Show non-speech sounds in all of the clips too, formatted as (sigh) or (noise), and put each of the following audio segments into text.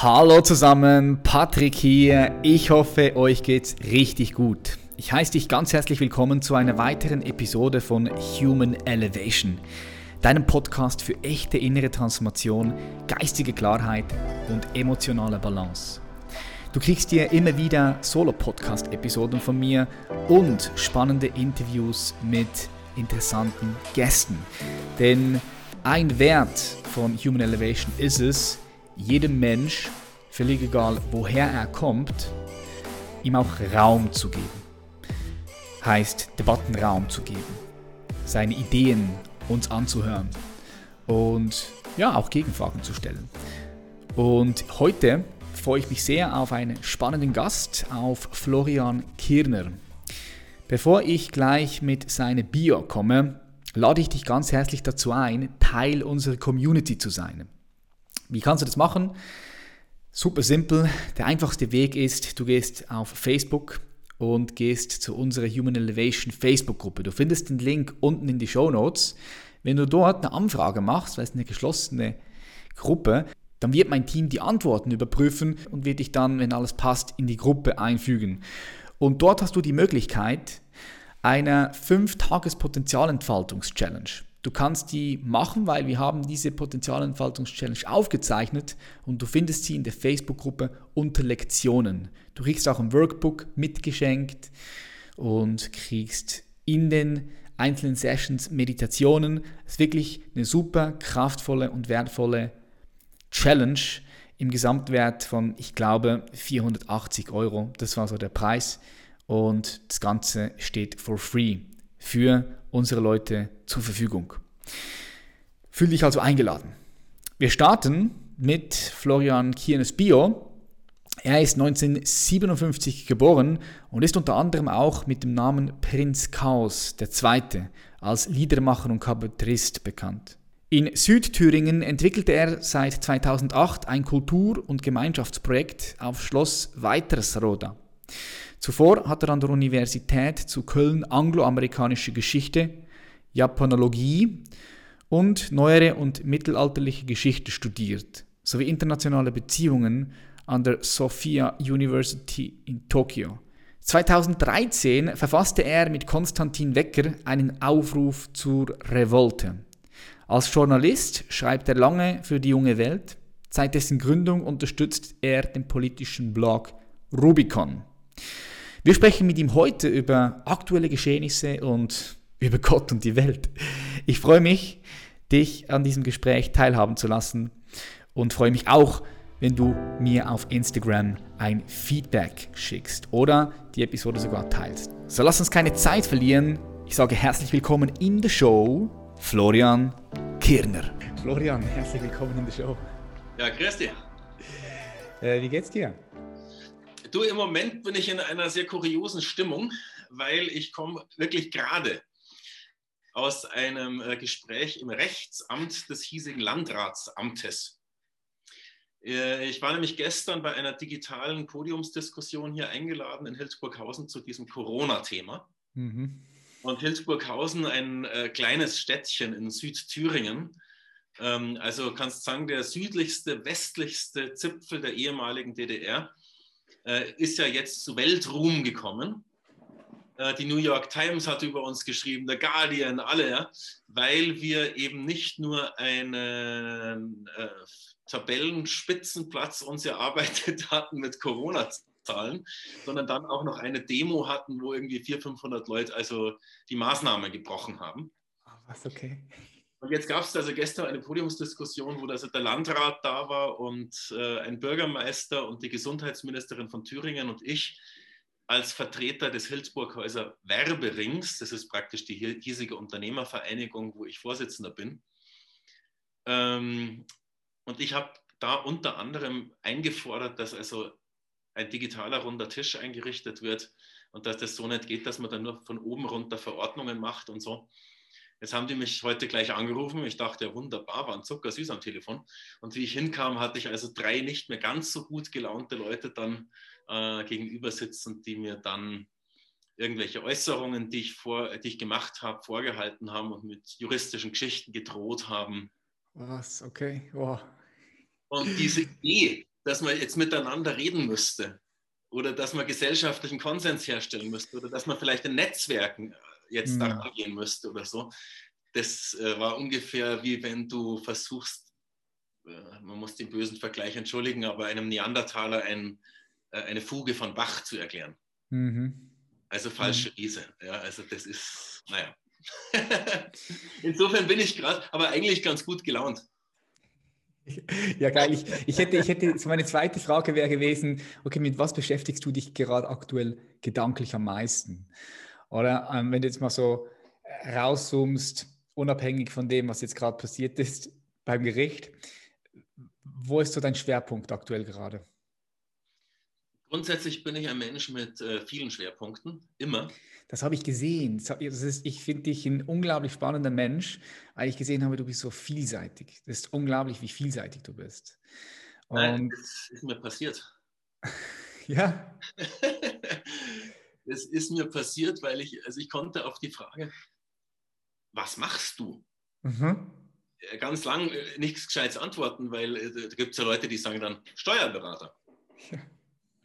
Hallo zusammen, Patrick hier. Ich hoffe, euch geht's richtig gut. Ich heiße dich ganz herzlich willkommen zu einer weiteren Episode von Human Elevation, deinem Podcast für echte innere Transformation, geistige Klarheit und emotionale Balance. Du kriegst dir immer wieder Solo-Podcast-Episoden von mir und spannende Interviews mit interessanten Gästen. Denn ein Wert von Human Elevation ist es, jedem Mensch, völlig egal woher er kommt, ihm auch Raum zu geben. Heißt, Debatten Raum zu geben, seine Ideen uns anzuhören und ja, auch Gegenfragen zu stellen. Und heute freue ich mich sehr auf einen spannenden Gast, auf Florian Kirner. Bevor ich gleich mit seiner Bio komme, lade ich dich ganz herzlich dazu ein, Teil unserer Community zu sein. Wie kannst du das machen? Super simpel. Der einfachste Weg ist, du gehst auf Facebook und gehst zu unserer Human Elevation Facebook-Gruppe. Du findest den Link unten in die Show Notes. Wenn du dort eine Anfrage machst, weil es eine geschlossene Gruppe, dann wird mein Team die Antworten überprüfen und wird dich dann, wenn alles passt, in die Gruppe einfügen. Und dort hast du die Möglichkeit einer 5-Tages-Potenzialentfaltungs-Challenge. Du kannst die machen, weil wir haben diese Potenzialentfaltungs-Challenge aufgezeichnet und du findest sie in der Facebook-Gruppe unter Lektionen. Du kriegst auch ein Workbook mitgeschenkt und kriegst in den einzelnen Sessions Meditationen. Es ist wirklich eine super kraftvolle und wertvolle Challenge im Gesamtwert von, ich glaube, 480 Euro. Das war so der Preis. Und das Ganze steht for free für unsere Leute zur Verfügung. Fühl dich also eingeladen. Wir starten mit Florian Kiernes Bio. Er ist 1957 geboren und ist unter anderem auch mit dem Namen Prinz Chaos II. als Liedermacher und Kabarettist bekannt. In Südthüringen entwickelte er seit 2008 ein Kultur- und Gemeinschaftsprojekt auf Schloss Weitersroda. Zuvor hat er an der Universität zu Köln angloamerikanische Geschichte, Japanologie und neuere und mittelalterliche Geschichte studiert, sowie internationale Beziehungen an der Sophia University in Tokio. 2013 verfasste er mit Konstantin Wecker einen Aufruf zur Revolte. Als Journalist schreibt er lange für die junge Welt. Seit dessen Gründung unterstützt er den politischen Blog Rubicon. Wir sprechen mit ihm heute über aktuelle Geschehnisse und über Gott und die Welt. Ich freue mich, dich an diesem Gespräch teilhaben zu lassen und freue mich auch, wenn du mir auf Instagram ein Feedback schickst oder die Episode sogar teilst. So lass uns keine Zeit verlieren. Ich sage herzlich willkommen in der Show, Florian Kirner. Florian, herzlich willkommen in der Show. Ja, grüß dich. Äh, wie geht's dir? Du, im Moment bin ich in einer sehr kuriosen Stimmung, weil ich komme wirklich gerade aus einem äh, Gespräch im Rechtsamt des hiesigen Landratsamtes. Äh, ich war nämlich gestern bei einer digitalen Podiumsdiskussion hier eingeladen in Hildburghausen zu diesem Corona-Thema. Mhm. Und Hildburghausen, ein äh, kleines Städtchen in Südthüringen, ähm, also kannst sagen, der südlichste, westlichste Zipfel der ehemaligen DDR, äh, ist ja jetzt zu Weltruhm gekommen. Äh, die New York Times hat über uns geschrieben, der Guardian, alle, ja, weil wir eben nicht nur einen äh, Tabellenspitzenplatz uns erarbeitet (laughs) hatten mit Corona-Zahlen, sondern dann auch noch eine Demo hatten, wo irgendwie 400, 500 Leute also die Maßnahmen gebrochen haben. Ah, was, okay. Und jetzt gab es also gestern eine Podiumsdiskussion, wo also der Landrat da war und äh, ein Bürgermeister und die Gesundheitsministerin von Thüringen und ich als Vertreter des Hildburghäuser Werberings, das ist praktisch die hiesige Unternehmervereinigung, wo ich Vorsitzender bin. Ähm, und ich habe da unter anderem eingefordert, dass also ein digitaler runder Tisch eingerichtet wird und dass das so nicht geht, dass man dann nur von oben runter Verordnungen macht und so. Jetzt haben die mich heute gleich angerufen. Ich dachte, ja, wunderbar, war ein zuckersüß am Telefon. Und wie ich hinkam, hatte ich also drei nicht mehr ganz so gut gelaunte Leute dann äh, gegenüber sitzen, die mir dann irgendwelche Äußerungen, die ich, vor, die ich gemacht habe, vorgehalten haben und mit juristischen Geschichten gedroht haben. Was? Okay. Wow. Und diese Idee, dass man jetzt miteinander reden müsste oder dass man gesellschaftlichen Konsens herstellen müsste oder dass man vielleicht in Netzwerken jetzt mhm. daran gehen müsste oder so. Das äh, war ungefähr wie wenn du versuchst, äh, man muss den bösen Vergleich entschuldigen, aber einem Neandertaler ein, äh, eine Fuge von Bach zu erklären. Mhm. Also falsche mhm. Riese. Ja, also das ist, naja. (laughs) Insofern bin ich gerade, aber eigentlich ganz gut gelaunt. (laughs) Ja, geil. Ich, ich, hätte, ich hätte, so meine zweite Frage wäre gewesen, okay, mit was beschäftigst du dich gerade aktuell gedanklich am meisten? Oder ähm, wenn du jetzt mal so rauszoomst, unabhängig von dem, was jetzt gerade passiert ist (laughs) beim Gericht, wo ist so dein Schwerpunkt aktuell gerade? Grundsätzlich bin ich ein Mensch mit äh, vielen Schwerpunkten, immer. Das habe ich gesehen. Ist, ich finde dich ein unglaublich spannender Mensch, weil ich gesehen habe, du bist so vielseitig. Das ist unglaublich, wie vielseitig du bist. Und Nein, das ist mir passiert. (laughs) ja. (laughs) das ist mir passiert, weil ich, also ich konnte auf die Frage, was machst du? Mhm. Ganz lang äh, nichts Gescheites antworten, weil äh, da gibt es ja Leute, die sagen dann Steuerberater. Ja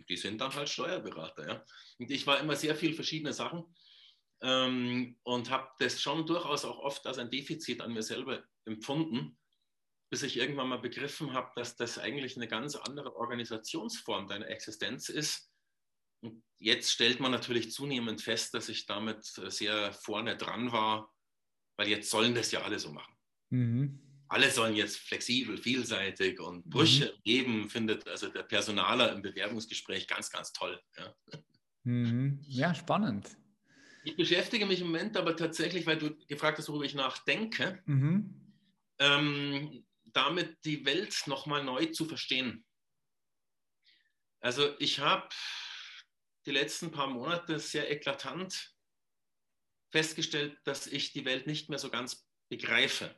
die sind dann halt Steuerberater. Ja? Und ich war immer sehr viel verschiedene Sachen ähm, und habe das schon durchaus auch oft als ein Defizit an mir selber empfunden, bis ich irgendwann mal begriffen habe, dass das eigentlich eine ganz andere Organisationsform deiner Existenz ist. Und jetzt stellt man natürlich zunehmend fest, dass ich damit sehr vorne dran war, weil jetzt sollen das ja alle so machen. Mhm alle sollen jetzt flexibel, vielseitig und Brüche mhm. geben, findet also der Personaler im Bewerbungsgespräch ganz, ganz toll. Ja. Mhm. ja, spannend. Ich beschäftige mich im Moment aber tatsächlich, weil du gefragt hast, worüber ich nachdenke, mhm. ähm, damit die Welt nochmal neu zu verstehen. Also ich habe die letzten paar Monate sehr eklatant festgestellt, dass ich die Welt nicht mehr so ganz begreife.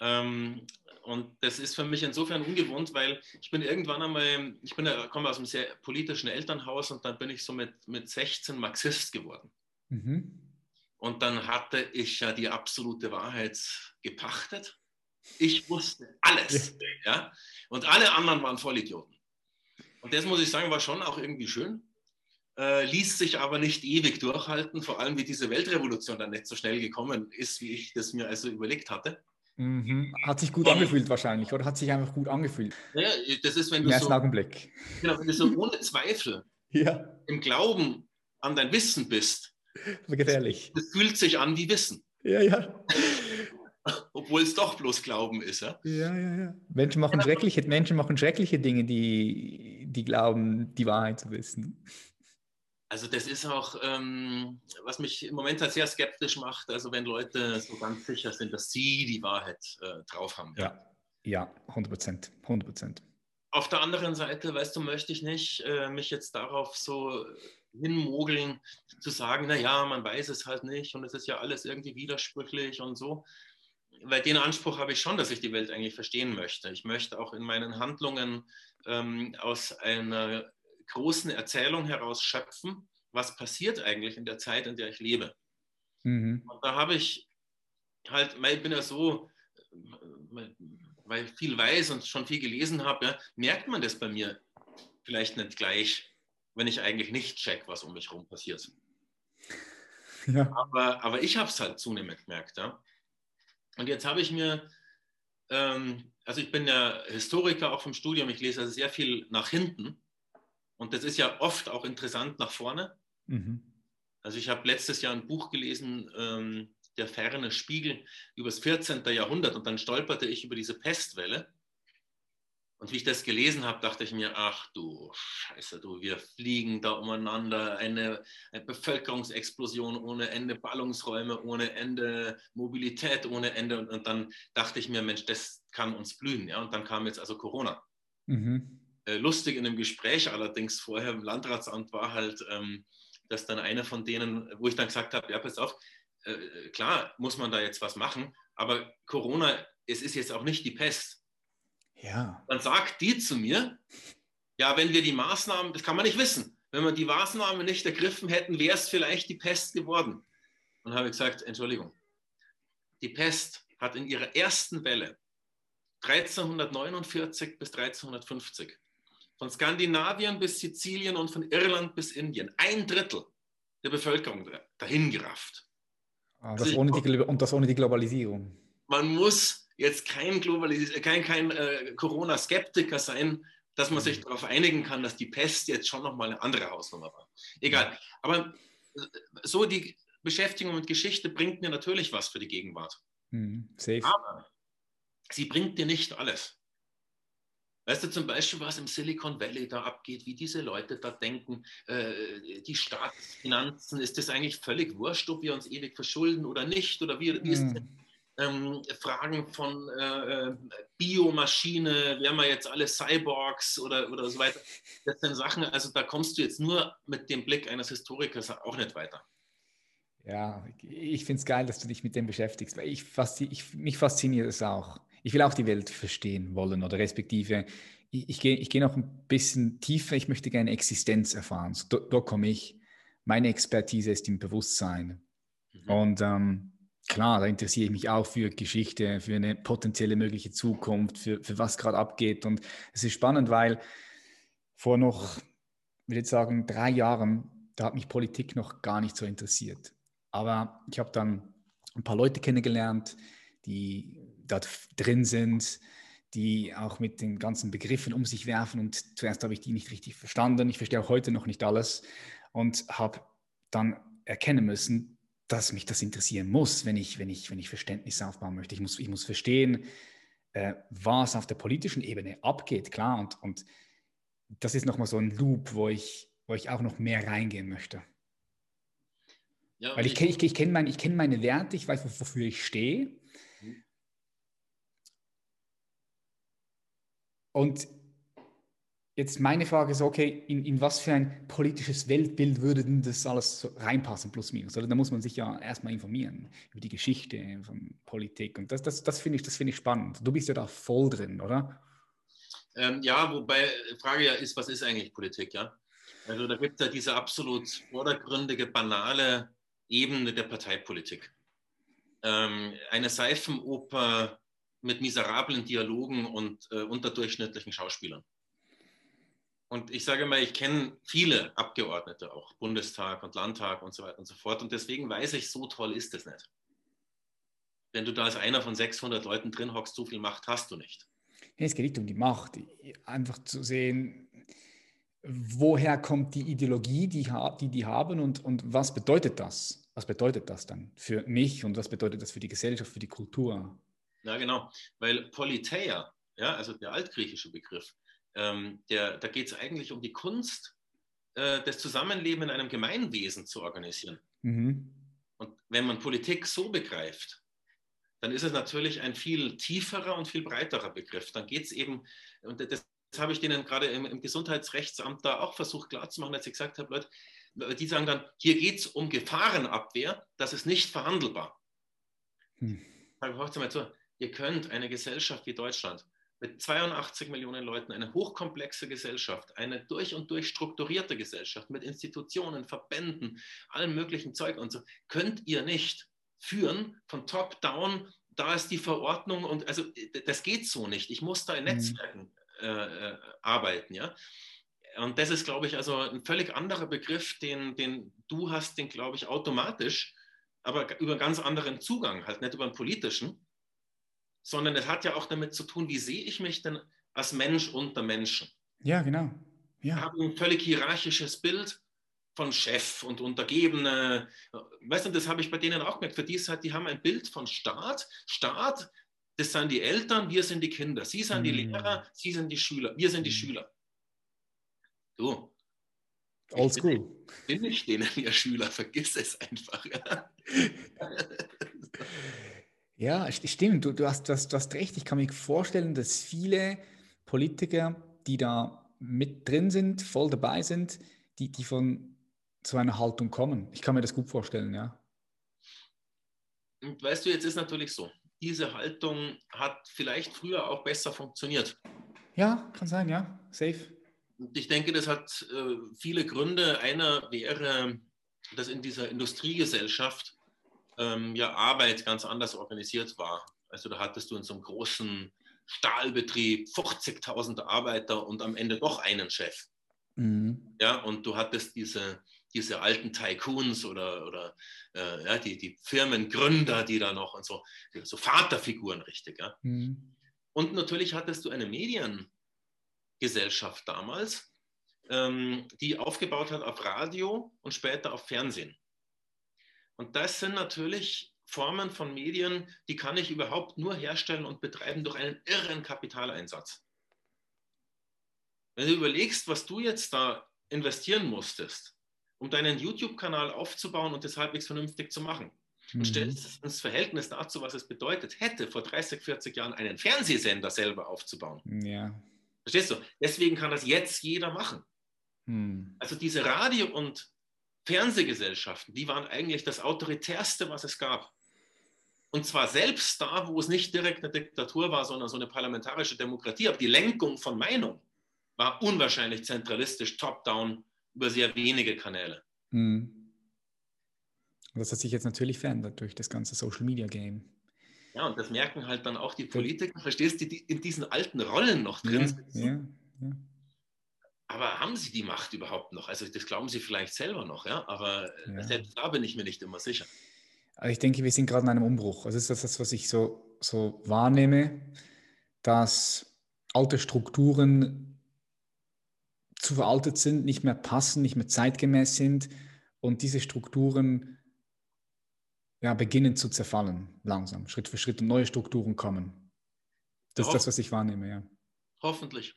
Ähm, und das ist für mich insofern ungewohnt, weil ich bin irgendwann einmal, ich bin, komme aus einem sehr politischen Elternhaus und dann bin ich so mit, mit 16 Marxist geworden. Mhm. Und dann hatte ich ja die absolute Wahrheit gepachtet. Ich wusste alles. Ja. ja? Und alle anderen waren Vollidioten. Und das muss ich sagen, war schon auch irgendwie schön. Äh, ließ sich aber nicht ewig durchhalten, vor allem wie diese Weltrevolution dann nicht so schnell gekommen ist, wie ich das mir also überlegt hatte. Mhm. Hat sich gut angefühlt wahrscheinlich, oder hat sich einfach gut angefühlt? Ja, das ist, wenn du so, Augenblick. Genau, wenn du so ohne Zweifel (laughs) ja. im Glauben an dein Wissen bist. Gefährlich. Das fühlt sich an wie Wissen. Ja, ja. (laughs) Obwohl es doch bloß Glauben ist. Ja, ja, ja. ja. Menschen, machen schreckliche, Menschen machen schreckliche Dinge, die, die glauben, die Wahrheit zu wissen. Also das ist auch, ähm, was mich im Moment halt sehr skeptisch macht, also wenn Leute so ganz sicher sind, dass sie die Wahrheit äh, drauf haben. Ja, ja, 100 Prozent, 100 Prozent. Auf der anderen Seite, weißt du, möchte ich nicht äh, mich jetzt darauf so hinmogeln, zu sagen, naja, man weiß es halt nicht und es ist ja alles irgendwie widersprüchlich und so. Weil den Anspruch habe ich schon, dass ich die Welt eigentlich verstehen möchte. Ich möchte auch in meinen Handlungen ähm, aus einer großen Erzählung heraus schöpfen, was passiert eigentlich in der Zeit, in der ich lebe. Mhm. Und da habe ich halt, weil ich bin ja so, weil ich viel weiß und schon viel gelesen habe, ja, merkt man das bei mir vielleicht nicht gleich, wenn ich eigentlich nicht check, was um mich herum passiert. Ja. Aber, aber ich habe es halt zunehmend gemerkt. Ja. Und jetzt habe ich mir, ähm, also ich bin ja Historiker auch vom Studium, ich lese also sehr viel nach hinten. Und das ist ja oft auch interessant nach vorne. Mhm. Also ich habe letztes Jahr ein Buch gelesen, ähm, Der ferne Spiegel über das 14. Jahrhundert und dann stolperte ich über diese Pestwelle. Und wie ich das gelesen habe, dachte ich mir, ach du Scheiße, du, wir fliegen da umeinander, eine, eine Bevölkerungsexplosion ohne Ende, Ballungsräume ohne Ende, Mobilität ohne Ende. Und, und, dann dachte ich mir, Mensch, das kann uns blühen. Ja? Und dann kam jetzt also Corona. Mhm. Äh, lustig in dem Gespräch allerdings vorher im Landratsamt war halt, ähm, dass dann einer von denen, wo ich dann gesagt habe, ja, pass auf, äh, klar muss man da jetzt was machen, aber Corona, es ist jetzt auch nicht die Pest. Ja. Dann sagt die zu mir, ja, wenn wir die Maßnahmen, das kann man nicht wissen, wenn wir die Maßnahmen nicht ergriffen hätten, wäre es vielleicht die Pest geworden. Und habe ich gesagt, Entschuldigung, die Pest hat in ihrer ersten Welle 1349 bis 1350. Von Skandinavien bis Sizilien und von Irland bis Indien. Ein Drittel der Bevölkerung dahingerafft. Ah, das also die, und das ohne die Globalisierung. Man muss jetzt kein, Globalis kein, kein äh, Corona-Skeptiker sein, dass man sich mhm. darauf einigen kann, dass die Pest jetzt schon nochmal eine andere Hausnummer war. Egal. Aber äh, so die Beschäftigung mit Geschichte bringt mir natürlich was für die Gegenwart. Mhm. Aber sie bringt dir nicht alles. Weißt du zum Beispiel, was im Silicon Valley da abgeht, wie diese Leute da denken, äh, die Staatsfinanzen, ist das eigentlich völlig wurscht, ob wir uns ewig verschulden oder nicht? Oder wie, wie ist mhm. Ähm, Fragen von äh, äh, Biomaschine, wir jetzt alle Cyborgs oder, oder so weiter? Das sind Sachen, also da kommst du jetzt nur mit dem Blick eines Historikers auch nicht weiter. Ja, ich finde es geil, dass du dich mit dem beschäftigst, weil ich, ich, mich fasziniert es auch. Ich will auch die Welt verstehen wollen oder respektive, ich, ich gehe ich geh noch ein bisschen tiefer, ich möchte gerne Existenz erfahren. So, da, da komme ich. Meine Expertise ist im Bewusstsein. Mhm. Und ähm, klar, da interessiere ich mich auch für Geschichte, für eine potenzielle mögliche Zukunft, für, für was gerade abgeht. Und es ist spannend, weil vor noch, ich jetzt sagen, drei Jahren, da hat mich Politik noch gar nicht so interessiert. Aber ich habe dann ein paar Leute kennengelernt, die dort drin sind, die auch mit den ganzen Begriffen um sich werfen. Und zuerst habe ich die nicht richtig verstanden. Ich verstehe auch heute noch nicht alles und habe dann erkennen müssen, dass mich das interessieren muss, wenn ich, wenn ich, wenn ich Verständnis aufbauen möchte. Ich muss, ich muss verstehen, äh, was auf der politischen Ebene abgeht, klar. Und, und das ist nochmal so ein Loop, wo ich, wo ich auch noch mehr reingehen möchte. Ja, Weil ich, ich kenne ich, ich kenn mein, kenn meine Werte, ich weiß, wofür ich stehe. Mhm. Und jetzt meine Frage ist, okay, in, in was für ein politisches Weltbild würde denn das alles so reinpassen, plus minus? Oder da muss man sich ja erstmal informieren über die Geschichte von Politik. Und das, das, das finde ich, find ich spannend. Du bist ja da voll drin, oder? Ähm, ja, wobei die Frage ja ist, was ist eigentlich Politik, ja? Also da gibt es ja diese absolut vordergründige, banale Ebene der Parteipolitik. Ähm, eine Seifenoper mit miserablen Dialogen und äh, unterdurchschnittlichen Schauspielern. Und ich sage mal, ich kenne viele Abgeordnete auch, Bundestag und Landtag und so weiter und so fort. Und deswegen weiß ich, so toll ist es nicht. Wenn du da als einer von 600 Leuten drin hockst, so viel Macht hast du nicht. Es geht nicht um die Macht, einfach zu sehen, woher kommt die Ideologie, die die, die haben und, und was bedeutet das? Was bedeutet das dann für mich und was bedeutet das für die Gesellschaft, für die Kultur? Ja, genau, weil Politeia, ja, also der altgriechische Begriff, ähm, der, da geht es eigentlich um die Kunst, äh, das Zusammenleben in einem Gemeinwesen zu organisieren. Mhm. Und wenn man Politik so begreift, dann ist es natürlich ein viel tieferer und viel breiterer Begriff. Dann geht es eben, und das das habe ich denen gerade im, im, Gesundheitsrechtsamt da auch versucht klarzumachen, als ich gesagt habe, Leute, die sagen dann, hier geht es um Gefahrenabwehr, das ist nicht verhandelbar. Hm. Hört mal zu, ihr könnt eine Gesellschaft wie Deutschland mit 82 Millionen Leuten, eine hochkomplexe Gesellschaft, eine durch und durch strukturierte Gesellschaft mit Institutionen, Verbänden, allem möglichen Zeug und so, könnt ihr nicht führen von top down, da ist die Verordnung und also das geht so nicht. Ich muss da in hm. Netzwerken äh, äh, arbeiten. Ja? Und das ist, glaube ich, also ein völlig anderer Begriff, den, den du hast, den glaube ich automatisch, aber über einen ganz anderen Zugang, halt nicht über einen politischen, sondern es hat ja auch damit zu tun, wie sehe ich mich denn als Mensch unter Menschen. Ja, genau. Ja. Wir haben ein völlig hierarchisches Bild von Chef und Untergebene. Weißt du, das habe ich bei denen auch gemerkt. Für die ist halt, die haben ein Bild von Staat. Staat das sind die Eltern, wir sind die Kinder. Sie sind die mhm. Lehrer, Sie sind die Schüler, wir sind die mhm. Schüler. Du. Old school. Bin, bin ich denen ihr Schüler, vergiss es einfach. (laughs) ja, stimmt. Du, du, hast, du, hast, du hast recht. Ich kann mir vorstellen, dass viele Politiker, die da mit drin sind, voll dabei sind, die, die von so einer Haltung kommen. Ich kann mir das gut vorstellen, ja. Und weißt du, jetzt ist natürlich so, diese Haltung hat vielleicht früher auch besser funktioniert. Ja, kann sein, ja, safe. Und ich denke, das hat äh, viele Gründe. Einer wäre, dass in dieser Industriegesellschaft ähm, ja Arbeit ganz anders organisiert war. Also da hattest du in so einem großen Stahlbetrieb, 50.000 Arbeiter und am Ende doch einen Chef. Mhm. Ja, und du hattest diese, diese alten Tycoons oder, oder äh, ja, die, die Firmengründer, die da noch und so, so Vaterfiguren richtig. Ja. Mhm. Und natürlich hattest du eine Mediengesellschaft damals, ähm, die aufgebaut hat auf Radio und später auf Fernsehen. Und das sind natürlich Formen von Medien, die kann ich überhaupt nur herstellen und betreiben durch einen irren Kapitaleinsatz. Wenn du überlegst, was du jetzt da investieren musstest, um deinen YouTube-Kanal aufzubauen und das halbwegs vernünftig zu machen, und mhm. stellst es ins Verhältnis dazu, was es bedeutet hätte, vor 30, 40 Jahren einen Fernsehsender selber aufzubauen. Ja. Verstehst du? Deswegen kann das jetzt jeder machen. Mhm. Also diese Radio- und Fernsehgesellschaften, die waren eigentlich das autoritärste, was es gab. Und zwar selbst da, wo es nicht direkt eine Diktatur war, sondern so eine parlamentarische Demokratie. Aber die Lenkung von Meinung war unwahrscheinlich zentralistisch, top-down, über sehr wenige Kanäle. Mhm. Das hat sich jetzt natürlich verändert durch das ganze Social Media Game. Ja, und das merken halt dann auch die Politiker, verstehst du, die in diesen alten Rollen noch drin sind. Ja, ja, Aber haben sie die Macht überhaupt noch? Also das glauben sie vielleicht selber noch, ja. Aber ja. selbst da bin ich mir nicht immer sicher. Also ich denke, wir sind gerade in einem Umbruch. Also das ist das, was ich so, so wahrnehme, dass alte Strukturen zu veraltet sind, nicht mehr passen, nicht mehr zeitgemäß sind und diese Strukturen ja, beginnen zu zerfallen, langsam, Schritt für Schritt und neue Strukturen kommen. Das ist das, was ich wahrnehme, ja. Hoffentlich.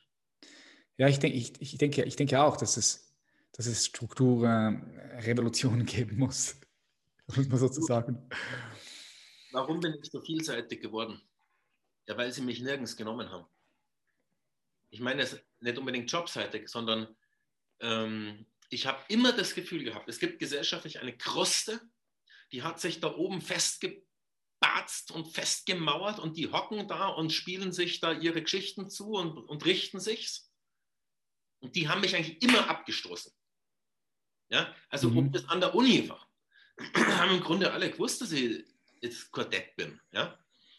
Ja, ich, denk, ich, ich, denke, ich denke auch, dass es, dass es Strukturrevolutionen geben muss, (laughs) muss man sozusagen. Warum bin ich so vielseitig geworden? Ja, weil sie mich nirgends genommen haben. Ich meine es nicht unbedingt jobseitig, sondern ähm, ich habe immer das Gefühl gehabt, es gibt gesellschaftlich eine Kruste, die hat sich da oben festgebatzt und festgemauert und die hocken da und spielen sich da ihre Geschichten zu und, und richten sich's. Und die haben mich eigentlich immer abgestoßen. Ja, also mhm. ob das an der Uni war, (clears throat) haben im Grunde alle gewusst, dass ich jetzt Quartett bin. Ja,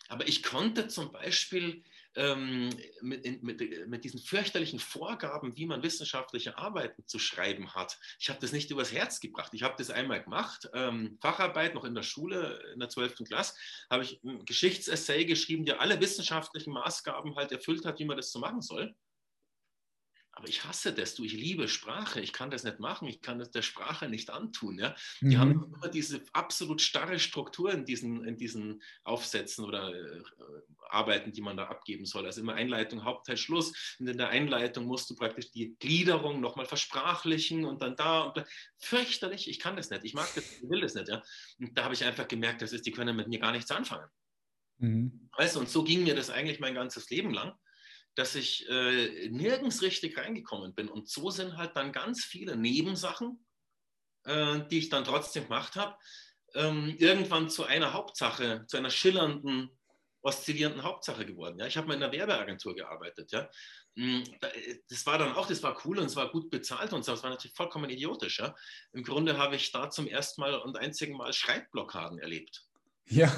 aber ich konnte zum Beispiel ähm, mit, mit, mit, diesen fürchterlichen Vorgaben, wie man wissenschaftliche Arbeiten zu schreiben hat. Ich habe das nicht übers Herz gebracht. Ich habe das einmal gemacht, ähm, Facharbeit noch in der Schule, in der 12. Klasse, habe ich ein Geschichtsessay geschrieben, der alle wissenschaftlichen Maßgaben halt erfüllt hat, wie man das so machen soll. Aber ich hasse das, du, ich liebe Sprache, ich kann das nicht machen, ich kann das der Sprache nicht antun. Ja? Die mhm. haben immer diese absolut starre Struktur in diesen, in diesen Aufsätzen oder äh, Arbeiten, die man da abgeben soll. Also immer Einleitung, Hauptteil, Schluss. Und in der Einleitung musst du praktisch die Gliederung nochmal versprachlichen und dann da und da. Fürchterlich, ich kann das nicht, ich mag das, ich will das nicht. Ja? Und da habe ich einfach gemerkt, das ist, die können mit mir gar nichts anfangen. Mhm. Weißt du, und so ging mir das eigentlich mein ganzes Leben lang dass ich äh, nirgends richtig reingekommen bin. Und so sind halt dann ganz viele Nebensachen, äh, die ich dann trotzdem gemacht habe, ähm, irgendwann zu einer Hauptsache, zu einer schillernden, oszillierenden Hauptsache geworden. Ja? Ich habe mal in einer Werbeagentur gearbeitet. Ja? Hm, das war dann auch, das war cool und es war gut bezahlt und so, das war natürlich vollkommen idiotisch. Ja? Im Grunde habe ich da zum ersten Mal und einzigen Mal Schreibblockaden erlebt. Ja.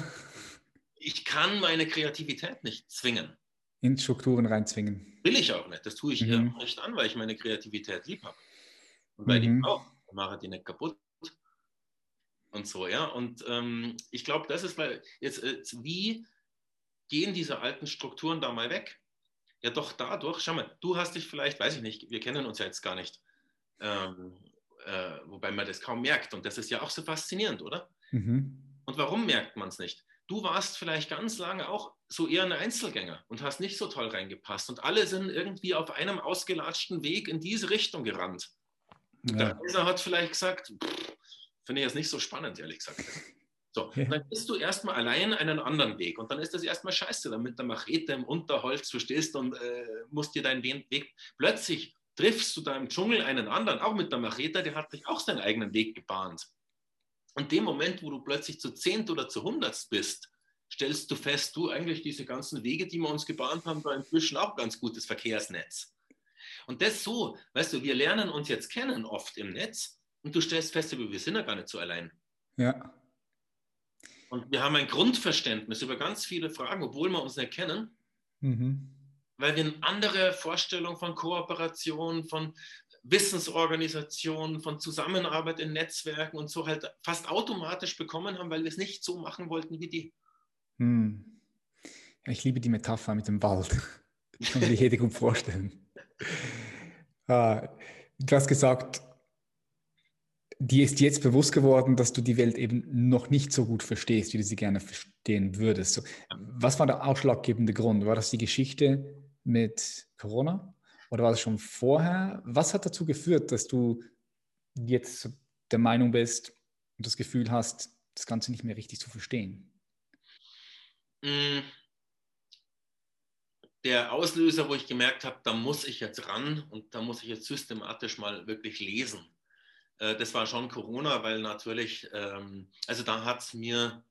Ich kann meine Kreativität nicht zwingen in Strukturen reinzwingen. Will ich auch nicht. Das tue ich mhm. nicht an, weil ich meine Kreativität lieb habe. Und weil mhm. ich auch mache die nicht kaputt. Und so, ja. Und ähm, ich glaube, das ist, weil jetzt, jetzt, wie gehen diese alten Strukturen da mal weg? Ja, doch dadurch, schau mal, du hast dich vielleicht, weiß ich nicht, wir kennen uns ja jetzt gar nicht, ähm, äh, wobei man das kaum merkt. Und das ist ja auch so faszinierend, oder? Mhm. Und warum merkt man es nicht? Du warst vielleicht ganz lange auch so eher ein Einzelgänger und hast nicht so toll reingepasst. Und alle sind irgendwie auf einem ausgelatschten Weg in diese Richtung gerannt. Ja. Der Kaiser hat vielleicht gesagt, finde ich jetzt nicht so spannend, ehrlich gesagt. So, (laughs) ja. dann bist du erstmal allein einen anderen Weg und dann ist das erstmal scheiße, dann mit der Machete im Unterholz verstehst und äh, musst dir deinen Weg. Plötzlich triffst du da im Dschungel einen anderen, auch mit der Machete, der hat sich auch seinen eigenen Weg gebahnt. Und dem Moment, wo du plötzlich zu zehnt oder zu hundert bist, stellst du fest, du eigentlich diese ganzen Wege, die wir uns gebahnt haben, war inzwischen auch ganz gutes Verkehrsnetz. Und das so, weißt du, wir lernen uns jetzt kennen oft im Netz und du stellst fest, wir sind ja gar nicht so allein. Ja. Und wir haben ein Grundverständnis über ganz viele Fragen, obwohl wir uns nicht kennen. Mhm. Weil wir eine andere Vorstellung von Kooperation, von Wissensorganisationen, von Zusammenarbeit in Netzwerken und so halt fast automatisch bekommen haben, weil wir es nicht so machen wollten wie die. Hm. Ja, ich liebe die Metapher mit dem Wald. (laughs) Ich kann sich jeder gut vorstellen. (laughs) Ah, du hast gesagt, dir ist jetzt bewusst geworden, dass du die Welt eben noch nicht so gut verstehst, wie du sie gerne verstehen würdest. Was war der ausschlaggebende Grund? War das die Geschichte mit Corona oder war das schon vorher? Was hat dazu geführt, dass du jetzt der Meinung bist und das Gefühl hast, das Ganze nicht mehr richtig zu verstehen? Mm. Der Auslöser, wo ich gemerkt habe, da muss ich jetzt ran und da muss ich jetzt systematisch mal wirklich lesen äh, das war schon Corona, weil natürlich, ähm, also da hat es mir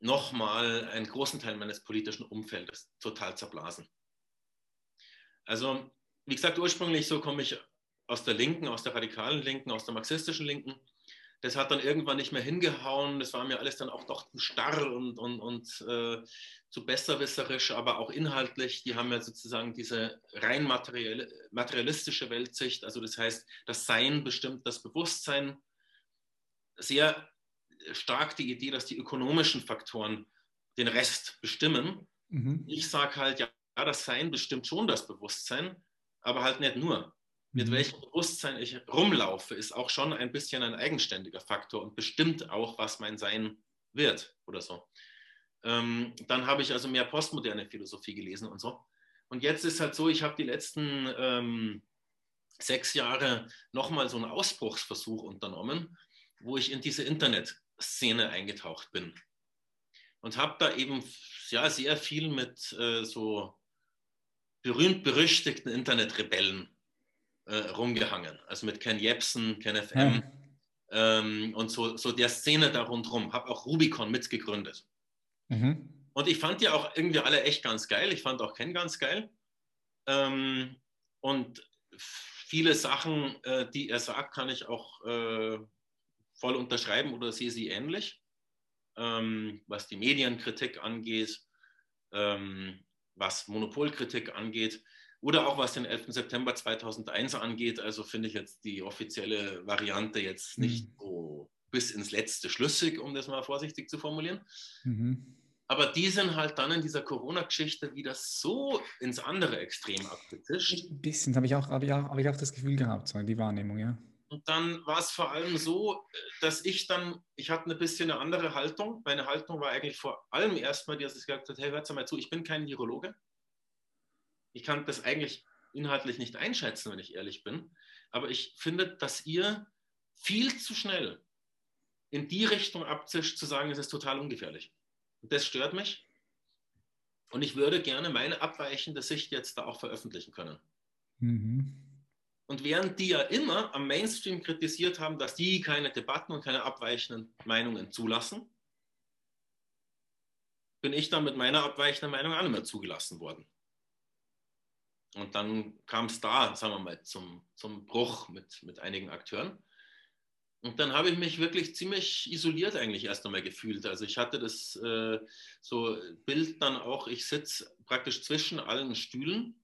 nochmal einen großen Teil meines politischen Umfeldes total zerblasen. Also, wie gesagt, ursprünglich so komme ich aus der Linken, aus der radikalen Linken, aus der marxistischen Linken das hat dann irgendwann nicht mehr hingehauen. Das war mir alles dann auch doch zu starr und, und, und äh, zu besserwisserisch, aber auch inhaltlich. Die haben ja sozusagen diese rein materialistische Weltsicht. Also das heißt, das Sein bestimmt das Bewusstsein. Sehr stark die Idee, dass die ökonomischen Faktoren den Rest bestimmen. Mhm. Ich sage halt, ja, das Sein bestimmt schon das Bewusstsein, aber halt nicht nur mit mhm. welchem Bewusstsein ich rumlaufe, ist auch schon ein bisschen ein eigenständiger Faktor und bestimmt auch, was mein Sein wird oder so. Ähm, dann habe ich also mehr postmoderne Philosophie gelesen und so. Und jetzt ist halt so, ich habe die letzten ähm, sechs Jahre nochmal so einen Ausbruchsversuch unternommen, wo ich in diese Internetszene eingetaucht bin. Und habe da eben ja, sehr viel mit äh, so berühmt-berüchtigten Internetrebellen äh, rumgehangen. Also mit Ken Jebsen, Ken FM ja. ähm, und so, so der Szene da rundherum. Habe auch Rubicon mitgegründet. Mhm. Und ich fand die auch irgendwie alle echt ganz geil. Ich fand auch Ken ganz geil. Ähm, und viele Sachen, äh, die er sagt, kann ich auch äh, voll unterschreiben oder sehe sie ähnlich. Ähm, was die Medienkritik angeht, ähm, was Monopolkritik angeht. Oder auch was den 11. September 2001 angeht, also finde ich jetzt die offizielle Variante jetzt nicht mhm. so bis ins letzte schlüssig, um das mal vorsichtig zu formulieren. Mhm. Aber die sind halt dann in dieser Corona-Geschichte wieder so ins andere Extrem abgetischt. Ein bisschen, habe ich, auch, hab ich, auch, hab ich auch das Gefühl gehabt, so die Wahrnehmung, ja. Und dann war es vor allem so, dass ich dann, ich hatte ein bisschen eine andere Haltung. Meine Haltung war eigentlich vor allem erstmal, dass ich gesagt habe, hey, hört mal zu, ich bin kein Virologe. Ich kann das eigentlich inhaltlich nicht einschätzen, wenn ich ehrlich bin. Aber ich finde, dass ihr viel zu schnell in die Richtung abzischt, zu sagen, es ist total ungefährlich. Und das stört mich. Und ich würde gerne meine abweichende Sicht jetzt da auch veröffentlichen können. Mhm. Und während die ja immer am Mainstream kritisiert haben, dass die keine Debatten und keine abweichenden Meinungen zulassen, bin ich dann mit meiner abweichenden Meinung auch nicht mehr zugelassen worden. Und dann kam es da, sagen wir mal, zum, zum Bruch mit, mit einigen Akteuren. Und dann habe ich mich wirklich ziemlich isoliert eigentlich erst einmal gefühlt. Also ich hatte das äh, so Bild dann auch, ich sitze praktisch zwischen allen Stühlen,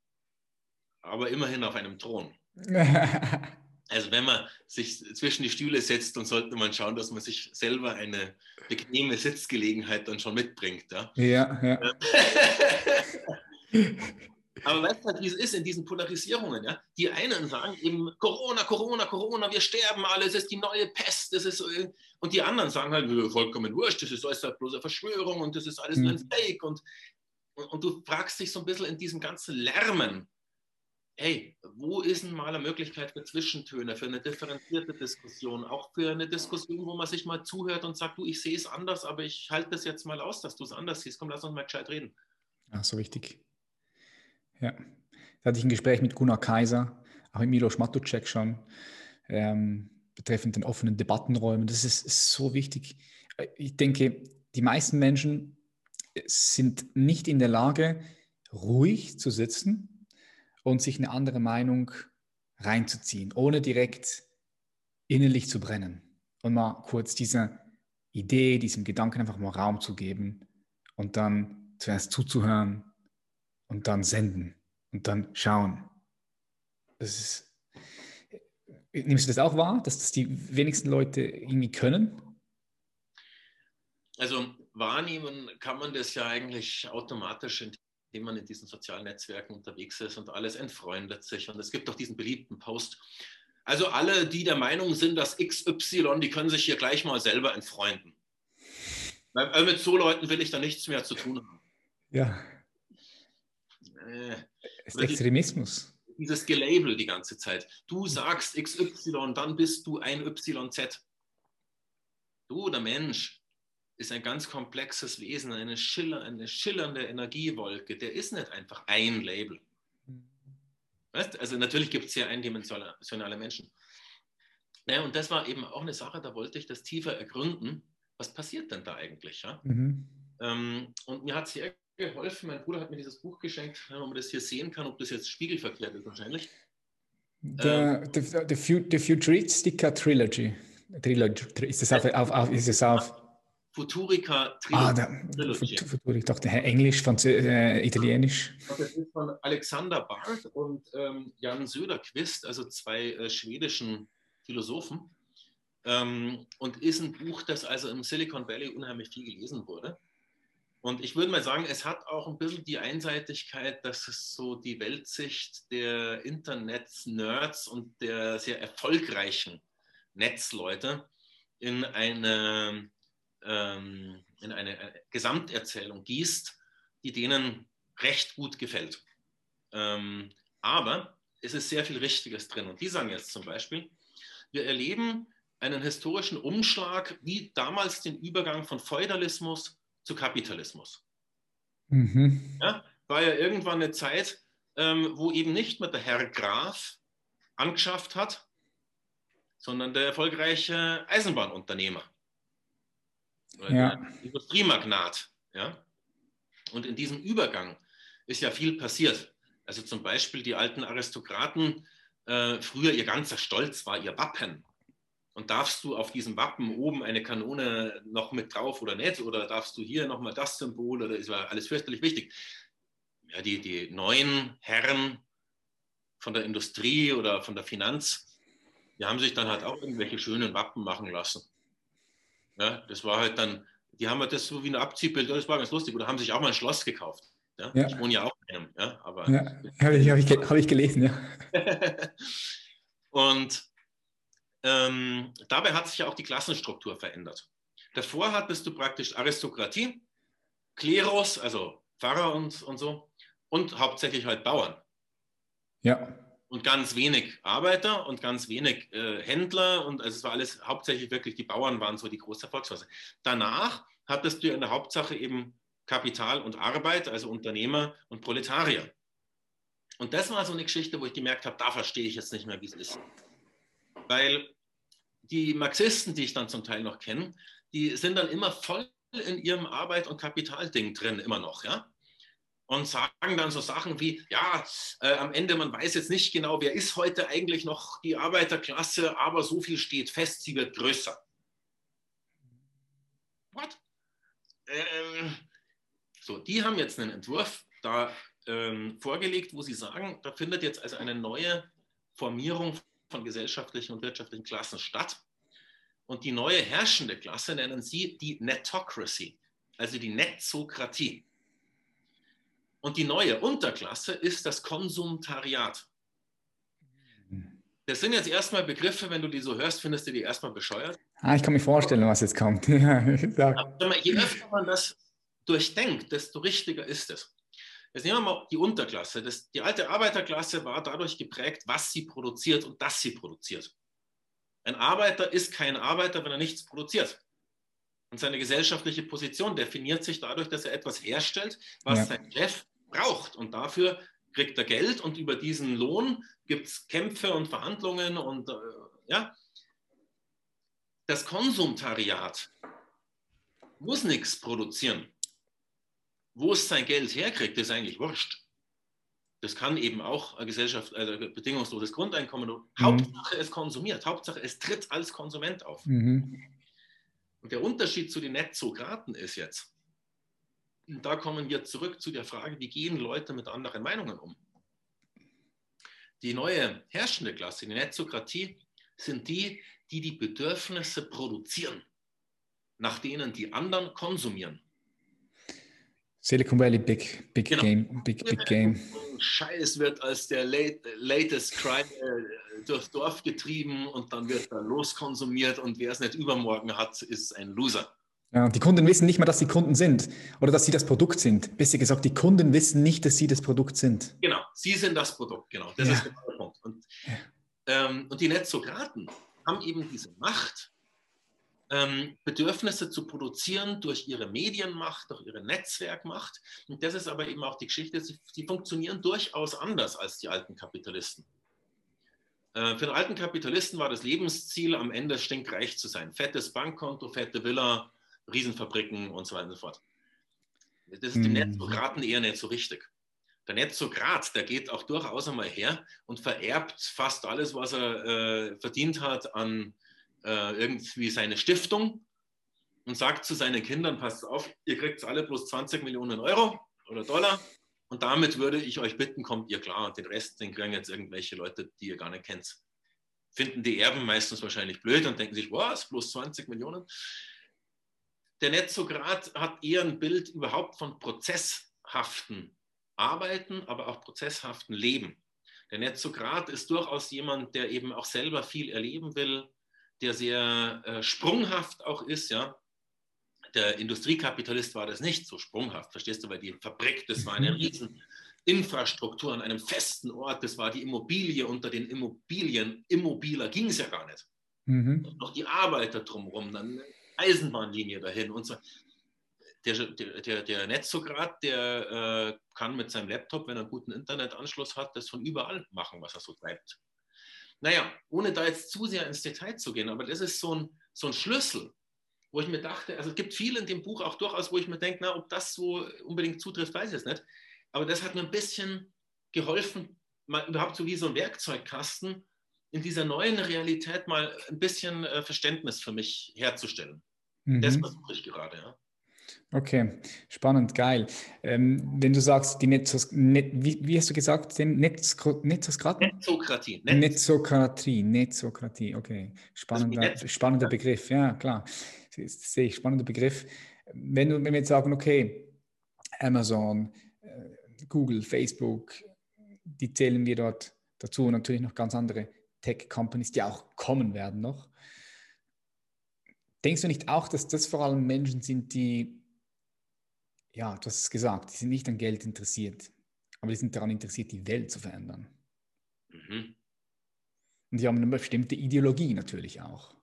aber immerhin auf einem Thron. (laughs) also wenn man sich zwischen die Stühle setzt, dann sollte man schauen, dass man sich selber eine bequeme Sitzgelegenheit dann schon mitbringt. Ja, ja. ja. (laughs) Aber weißt du, wie es ist in diesen Polarisierungen? Ja? Die einen sagen eben Corona, Corona, Corona, wir sterben alle, es ist die neue Pest. Das ist, und die anderen sagen halt, vollkommen wurscht, das ist alles halt bloß eine Verschwörung und das ist alles nur ein mhm. Fake. Und, und, und, du fragst dich so ein bisschen in diesem ganzen Lärmen, hey, wo ist denn mal eine Möglichkeit für Zwischentöne, für eine differenzierte Diskussion, auch für eine Diskussion, wo man sich mal zuhört und sagt, du, ich sehe es anders, aber ich halte das jetzt mal aus, dass du es anders siehst. Komm, lass uns mal gescheit reden. Ach, so wichtig. Ja, da hatte ich ein Gespräch mit Gunnar Kaiser, auch mit Milos Matucek schon, ähm, betreffend den offenen Debattenräumen. Das ist, ist so wichtig. Ich denke, die meisten Menschen sind nicht in der Lage, ruhig zu sitzen und sich eine andere Meinung reinzuziehen, ohne direkt innerlich zu brennen und mal kurz dieser Idee, diesem Gedanken einfach mal Raum zu geben und dann zuerst zuzuhören und dann senden und dann schauen. Das ist, nimmst du das auch wahr, dass das die wenigsten Leute irgendwie können? Also wahrnehmen kann man das ja eigentlich automatisch, indem man in diesen sozialen Netzwerken unterwegs ist und alles entfreundet sich. Und es gibt auch diesen beliebten Post. Also alle, die der Meinung sind, dass XY, die können sich hier gleich mal selber entfreunden. Weil mit so Leuten will ich da nichts mehr zu tun haben. Ja. Äh, es ist Extremismus. Dieses Gelabel die ganze Zeit. Du sagst XY, dann bist du ein YZ. Du, der Mensch, ist ein ganz komplexes Wesen, eine, schiller, eine schillernde Energiewolke. Der ist nicht einfach ein Label. Weißt? Also natürlich gibt es ja eindimensionale Menschen. Ja, und das war eben auch eine Sache, da wollte ich das tiefer ergründen. Was passiert denn da eigentlich? Ja? Mhm. Ähm, und mir hat sehr geholfen, mein Bruder hat mir dieses Buch geschenkt, wenn man das hier sehen kann, ob das jetzt spiegelverkehrt ist wahrscheinlich. The, ähm, the, the, the Futuristica Trilogy. Trilogy. Ist es auf, auf, auf, ist es auf Futurica Trilogie. Ah, da, Futur, ich dachte Englisch, Franzö äh, Italienisch. Das ist von Alexander Barth und ähm, Jan Söderqvist, also zwei äh, schwedischen Philosophen. Ähm, und ist ein Buch, das also im Silicon Valley unheimlich viel gelesen wurde. Und ich würde mal sagen, es hat auch ein bisschen die Einseitigkeit, dass es so die Weltsicht der Internet-Nerds und der sehr erfolgreichen Netzleute in eine ähm, in eine, eine, Gesamterzählung gießt, die denen recht gut gefällt. Ähm, aber es ist sehr viel Richtiges drin. Und die sagen jetzt zum Beispiel, wir erleben einen historischen Umschlag, wie damals den Übergang von Feudalismus zu Kapitalismus. Mhm. Ja, war ja irgendwann eine Zeit, ähm, wo eben nicht mehr der Herr Graf angeschafft hat, sondern der erfolgreiche Eisenbahnunternehmer ja. Industriemagnat. Ja? Und in diesem Übergang ist ja viel passiert. Also zum Beispiel die alten Aristokraten, äh, früher ihr ganzer Stolz war ihr Wappen. Und darfst du auf diesem Wappen oben eine Kanone noch mit drauf oder nicht? Oder darfst du hier nochmal das Symbol? Oder ist war alles fürchterlich wichtig. Ja, die, die neuen Herren von der Industrie oder von der Finanz, die haben sich dann halt auch irgendwelche schönen Wappen machen lassen. Ja, das war halt dann, die haben halt das so wie ein Abziehbild, das war ganz lustig, oder haben sich auch mal ein Schloss gekauft. Ja? ja. Ich wohne ja auch in einem, ja, aber. Ja, habe ich, hab ich, hab ich gelesen, ja. (laughs) und ähm, dabei hat sich ja auch die Klassenstruktur verändert. Davor hattest du praktisch Aristokratie, Klerus, also Pfarrer und, und so, und hauptsächlich halt Bauern. Ja und ganz wenig Arbeiter und ganz wenig äh, Händler und also es war alles hauptsächlich wirklich die Bauern waren so die große Erfolgsphase. Danach hattest du in der Hauptsache eben Kapital und Arbeit, also Unternehmer und Proletarier. Und das war so eine Geschichte, wo ich gemerkt habe, da verstehe ich jetzt nicht mehr, wie es ist. Weil die Marxisten, die ich dann zum Teil noch kenne, die sind dann immer voll in ihrem Arbeit- und Kapitalding drin, immer noch, ja und sagen dann so Sachen wie, ja, äh, am Ende, man weiß jetzt nicht genau, wer ist heute eigentlich noch die Arbeiterklasse, aber so viel steht fest, sie wird größer. What? Ähm, so, die haben jetzt einen Entwurf da ähm, vorgelegt, wo sie sagen, da findet jetzt also eine neue Formierung von gesellschaftlichen und wirtschaftlichen Klassen statt. Und die neue herrschende Klasse nennen sie die Netocracy, also die Netzokratie. Und die neue Unterklasse ist das Konsumtariat. Das sind jetzt erstmal Begriffe, wenn du die so hörst, findest du die erstmal bescheuert. Ah, ich kann mir vorstellen, was jetzt kommt. (laughs) Aber je öfter man das durchdenkt, desto richtiger ist es. Jetzt nehmen wir mal die Unterklasse. Das, die alte Arbeiterklasse war dadurch geprägt, was sie produziert und dass sie produziert. Ein Arbeiter ist kein Arbeiter, wenn er nichts produziert. Und seine gesellschaftliche Position definiert sich dadurch, dass er etwas herstellt, was ja. sein Chef braucht. Und dafür kriegt er Geld und über diesen Lohn gibt es Kämpfe und Verhandlungen und äh, ja. Das Konsumtariat muss nichts produzieren. Wo es sein Geld herkriegt, ist eigentlich wurscht. Das kann eben auch eine Gesellschaft, also bedingungsloses Grundeinkommen. Mhm. Hauptsache es konsumiert, Hauptsache es tritt als Konsument auf. Mhm. Und der Unterschied zu den Netzokraten ist jetzt, da kommen wir zurück zu der Frage, wie gehen Leute mit anderen Meinungen um? Die neue herrschende Klasse, die Netzokratie, sind die, die die Bedürfnisse produzieren, nach denen die anderen konsumieren. Silicon Valley, big, big genau. game, big, big game. Scheiß wird als der late, latest crime äh, durchs Dorf getrieben und dann wird da loskonsumiert und wer es nicht übermorgen hat, ist ein Loser. Ja, die Kunden wissen nicht mal, dass sie Kunden sind oder dass sie das Produkt sind. Besser gesagt, die Kunden wissen nicht, dass sie das Produkt sind. Genau, sie sind das Produkt, genau. Das ja. ist genau der Punkt. Und, ja. ähm, und die Netzokraten haben eben diese Macht, ähm, Bedürfnisse zu produzieren durch ihre Medienmacht, durch ihre Netzwerkmacht. Und das ist aber eben auch die Geschichte, sie, sie funktionieren durchaus anders als die alten Kapitalisten. Äh, für den alten Kapitalisten war das Lebensziel, am Ende stinkreich zu sein. Fettes Bankkonto, fette Villa, Riesenfabriken und so weiter und so fort. Das ist dem mhm. Netzokraten eher nicht so richtig. Der Netzokrat, der geht auch durchaus einmal her und vererbt fast alles, was er äh, verdient hat an äh, irgendwie seine Stiftung und sagt zu seinen Kindern, passt auf, ihr kriegt alle bloß 20 Millionen Euro oder Dollar und damit würde ich euch bitten, kommt ihr klar. Und den Rest, den kriegen jetzt irgendwelche Leute, die ihr gar nicht kennt. Finden die Erben meistens wahrscheinlich blöd und denken sich, was, bloß 20 Millionen? Der Netzograt hat eher ein Bild überhaupt von prozesshaften Arbeiten, aber auch prozesshaften Leben. Der Netzograt ist durchaus jemand, der eben auch selber viel erleben will, der sehr äh, sprunghaft auch ist, ja. Der Industriekapitalist war das nicht so sprunghaft, verstehst du, weil die Fabrik, das war eine mhm. riesen Infrastruktur an einem festen Ort, das war die Immobilie unter den Immobilien, immobiler ging es ja gar nicht. Mhm. noch die Arbeiter drumherum, dann eine Eisenbahnlinie dahin und so. Der, der, der, der Netzsokrat, der äh, kann mit seinem Laptop, wenn er einen guten Internetanschluss hat, das von überall machen, was er so treibt. Naja, ohne da jetzt zu sehr ins Detail zu gehen, aber das ist so ein, so ein Schlüssel, wo ich mir dachte, also es gibt viel in dem Buch auch durchaus, wo ich mir denke, na, ob das so unbedingt zutrifft, weiß ich jetzt nicht. Aber das hat mir ein bisschen geholfen, mal überhaupt so wie so ein Werkzeugkasten in dieser neuen Realität mal ein bisschen äh, Verständnis für mich herzustellen. Mhm. Das versuche ich gerade, ja. Okay, spannend, geil. Ähm, wenn du sagst, die Netzos, Net, wie, wie, hast du gesagt, den Netz, Netzokratie? Netzokratie. Netz. Netzokratie, Netzokratie, okay. Spannender, spannender Begriff, ja, klar. Das sehe ich, spannender Begriff. Wenn, du, wenn wir jetzt sagen, okay, Amazon, äh, Google, Facebook, die zählen wir dort dazu und natürlich noch ganz andere Tech-Companies, die auch kommen werden noch. Denkst du nicht auch, dass das vor allem Menschen sind, die ja, du hast es gesagt, die sind nicht an Geld interessiert, aber die sind daran interessiert, die Welt zu verändern. Mhm. Und die haben eine bestimmte Ideologie natürlich auch.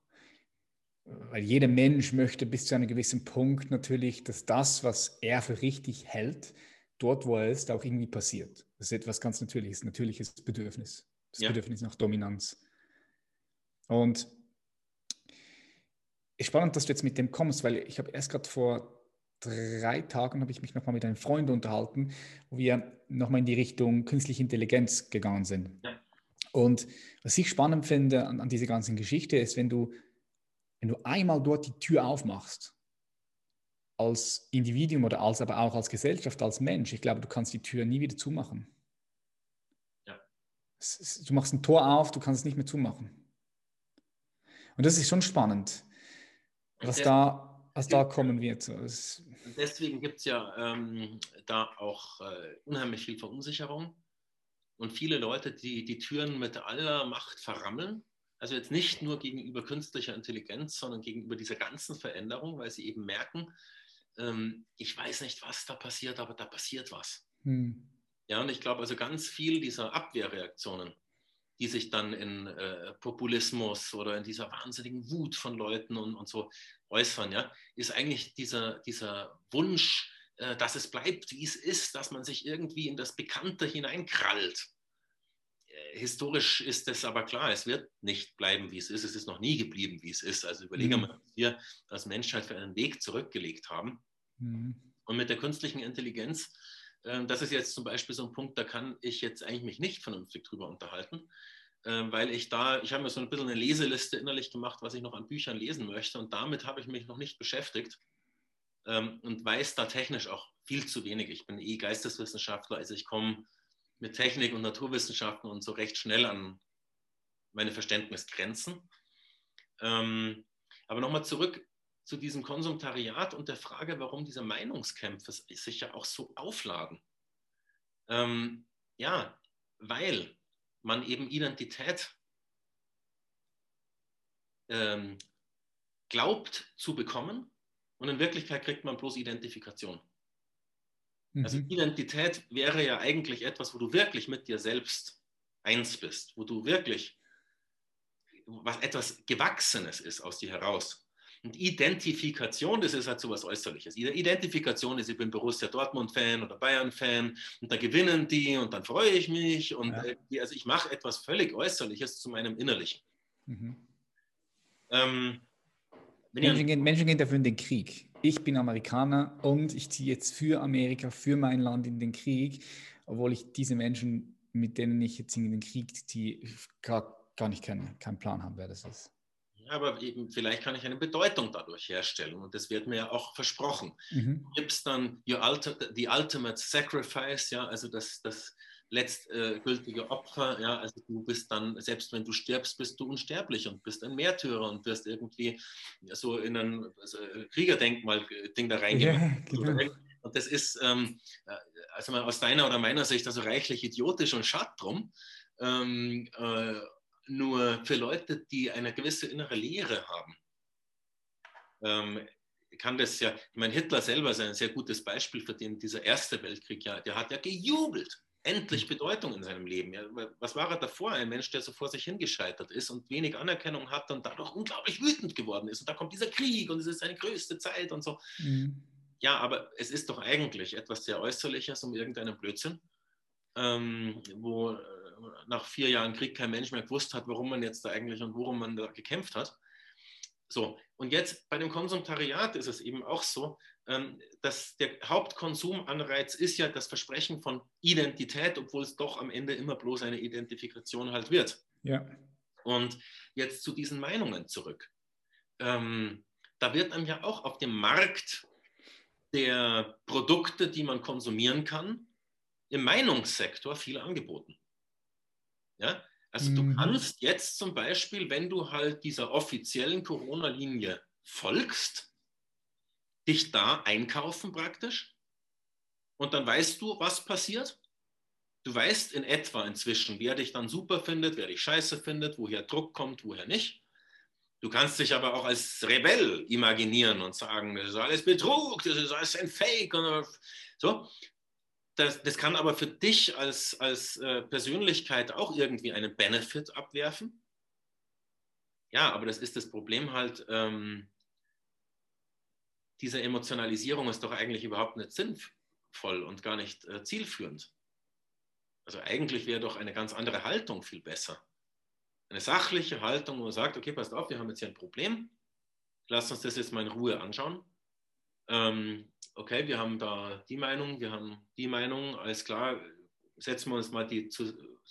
Weil jeder Mensch möchte bis zu einem gewissen Punkt natürlich, dass das, was er für richtig hält, dort, wo er ist, auch irgendwie passiert. Das ist etwas ganz Natürliches, natürliches Bedürfnis. Das ja. Bedürfnis nach Dominanz. Und spannend, dass du jetzt mit dem kommst, weil ich habe erst gerade vor drei Tagen habe ich mich nochmal mit einem Freund unterhalten, wo wir nochmal in die Richtung künstliche Intelligenz gegangen sind. Ja. Und was ich spannend finde an, an dieser ganzen Geschichte ist, wenn du, wenn du einmal dort die Tür aufmachst, als Individuum oder als aber auch als Gesellschaft, als Mensch, ich glaube, du kannst die Tür nie wieder zumachen. Ja. Du machst ein Tor auf, du kannst es nicht mehr zumachen. Und das ist schon spannend, was da was da kommen wird. Deswegen gibt es ja ähm, da auch äh, unheimlich viel Verunsicherung und viele Leute, die die Türen mit aller Macht verrammeln. Also jetzt nicht nur gegenüber künstlicher Intelligenz, sondern gegenüber dieser ganzen Veränderung, weil sie eben merken, ähm, ich weiß nicht, was da passiert, aber da passiert was. Hm. Ja, und ich glaube also ganz viel dieser Abwehrreaktionen, die sich dann in äh, Populismus oder in dieser wahnsinnigen Wut von Leuten und, und so äußern, ja, ist eigentlich dieser, dieser Wunsch, äh, dass es bleibt, wie es ist, dass man sich irgendwie in das Bekannte hineinkrallt. Äh, historisch ist es aber klar, es wird nicht bleiben, wie es ist. Es ist noch nie geblieben, wie es ist. Also überlege mhm. mal, was wir als Menschheit für einen Weg zurückgelegt haben. Mhm. Und mit der künstlichen Intelligenz das ist jetzt zum Beispiel so ein Punkt, da kann ich jetzt eigentlich mich nicht vernünftig drüber unterhalten, ähm, weil ich da, ich habe mir so ein bisschen eine Leseliste innerlich gemacht, was ich noch an Büchern lesen möchte und damit habe ich mich noch nicht beschäftigt ähm, und weiß da technisch auch viel zu wenig. Ich bin eh Geisteswissenschaftler, also ich komme mit Technik und Naturwissenschaften und so recht schnell an meine Verständnisgrenzen. Ähm, aber nochmal zurück zu diesem Konsumtariat und der Frage, warum diese Meinungskämpfe sich ja auch so aufladen. Ähm, ja, weil man eben Identität ähm, glaubt zu bekommen und in Wirklichkeit kriegt man bloß Identifikation. Also mhm. Also Identität wäre ja eigentlich etwas, wo du wirklich mit dir selbst eins bist, wo du wirklich was etwas Gewachsenes ist aus dir heraus. Und Identifikation, das ist halt so was Äußerliches. Identifikation ist, ich bin Borussia Dortmund-Fan oder Bayern-Fan und da gewinnen die und dann freue ich mich. Und ja. also ich mache etwas völlig Äußerliches zu meinem Innerlichen. Mhm. Ähm, Menschen, gehen, Menschen gehen dafür in den Krieg. Ich bin Amerikaner und ich ziehe jetzt für Amerika, für mein Land in den Krieg, obwohl ich diese Menschen, mit denen ich jetzt in den Krieg ziehe, gar, gar nicht kenne, keinen Plan habe, wer das ist aber eben vielleicht kann ich eine Bedeutung dadurch herstellen und das wird mir ja auch versprochen. Mhm. Du gibst dann die ultimate sacrifice, ja, also das, das letztgültige Opfer, ja, also du bist dann, selbst wenn du stirbst, bist du unsterblich und bist ein Märtyrer und wirst irgendwie so in ein also Kriegerdenkmal-Ding da reingehen. Ja, genau. Und das ist, ähm, also mal aus deiner oder meiner Sicht, also reichlich idiotisch und schad drum. Ähm, äh, nur für Leute, die eine gewisse innere Lehre haben, ähm, kann das ja, ich meine, Hitler selber ist ein sehr gutes Beispiel für den, dieser Erste Weltkrieg, ja, der hat ja gejubelt. Endlich Bedeutung in seinem Leben. Ja, was war er davor? Ein Mensch, der so vor sich hingescheitert ist und wenig Anerkennung hat und dadurch unglaublich wütend geworden ist. Und da kommt dieser Krieg und es ist seine größte Zeit und so. Mhm. Ja, aber es ist doch eigentlich etwas sehr Äußerliches um irgendeinen Blödsinn, ähm, wo nach vier Jahren Krieg kein Mensch mehr gewusst hat, warum man jetzt da eigentlich und worum man da gekämpft hat. So, und jetzt bei dem Konsumtariat ist es eben auch so, ähm, dass der Hauptkonsumanreiz ist ja das Versprechen von Identität, obwohl es doch am Ende immer bloß eine Identifikation halt wird. Ja. Und jetzt zu diesen Meinungen zurück. Ähm, da wird dann ja auch auf dem Markt der Produkte, die man konsumieren kann, im Meinungssektor viel angeboten. Ja? Also mhm. du kannst jetzt zum Beispiel, wenn du halt dieser offiziellen Corona-Linie folgst, dich da einkaufen praktisch und dann weißt du, was passiert. Du weißt in etwa inzwischen, wer dich dann super findet, wer dich scheiße findet, woher Druck kommt, woher nicht. Du kannst dich aber auch als Rebell imaginieren und sagen, das ist alles Betrug, das ist alles ein Fake. So das, das kann aber für dich als, als äh, Persönlichkeit auch irgendwie einen Benefit abwerfen. Ja, aber das ist das Problem halt, ähm, diese Emotionalisierung ist doch eigentlich überhaupt nicht sinnvoll und gar nicht äh, zielführend. Also eigentlich wäre doch eine ganz andere Haltung viel besser. Eine sachliche Haltung, wo man sagt, okay, passt auf, wir haben jetzt hier ein Problem, lass uns das jetzt mal in Ruhe anschauen. Ähm, okay, wir haben da die Meinung, wir haben die Meinung, alles klar, setzen wir uns mal die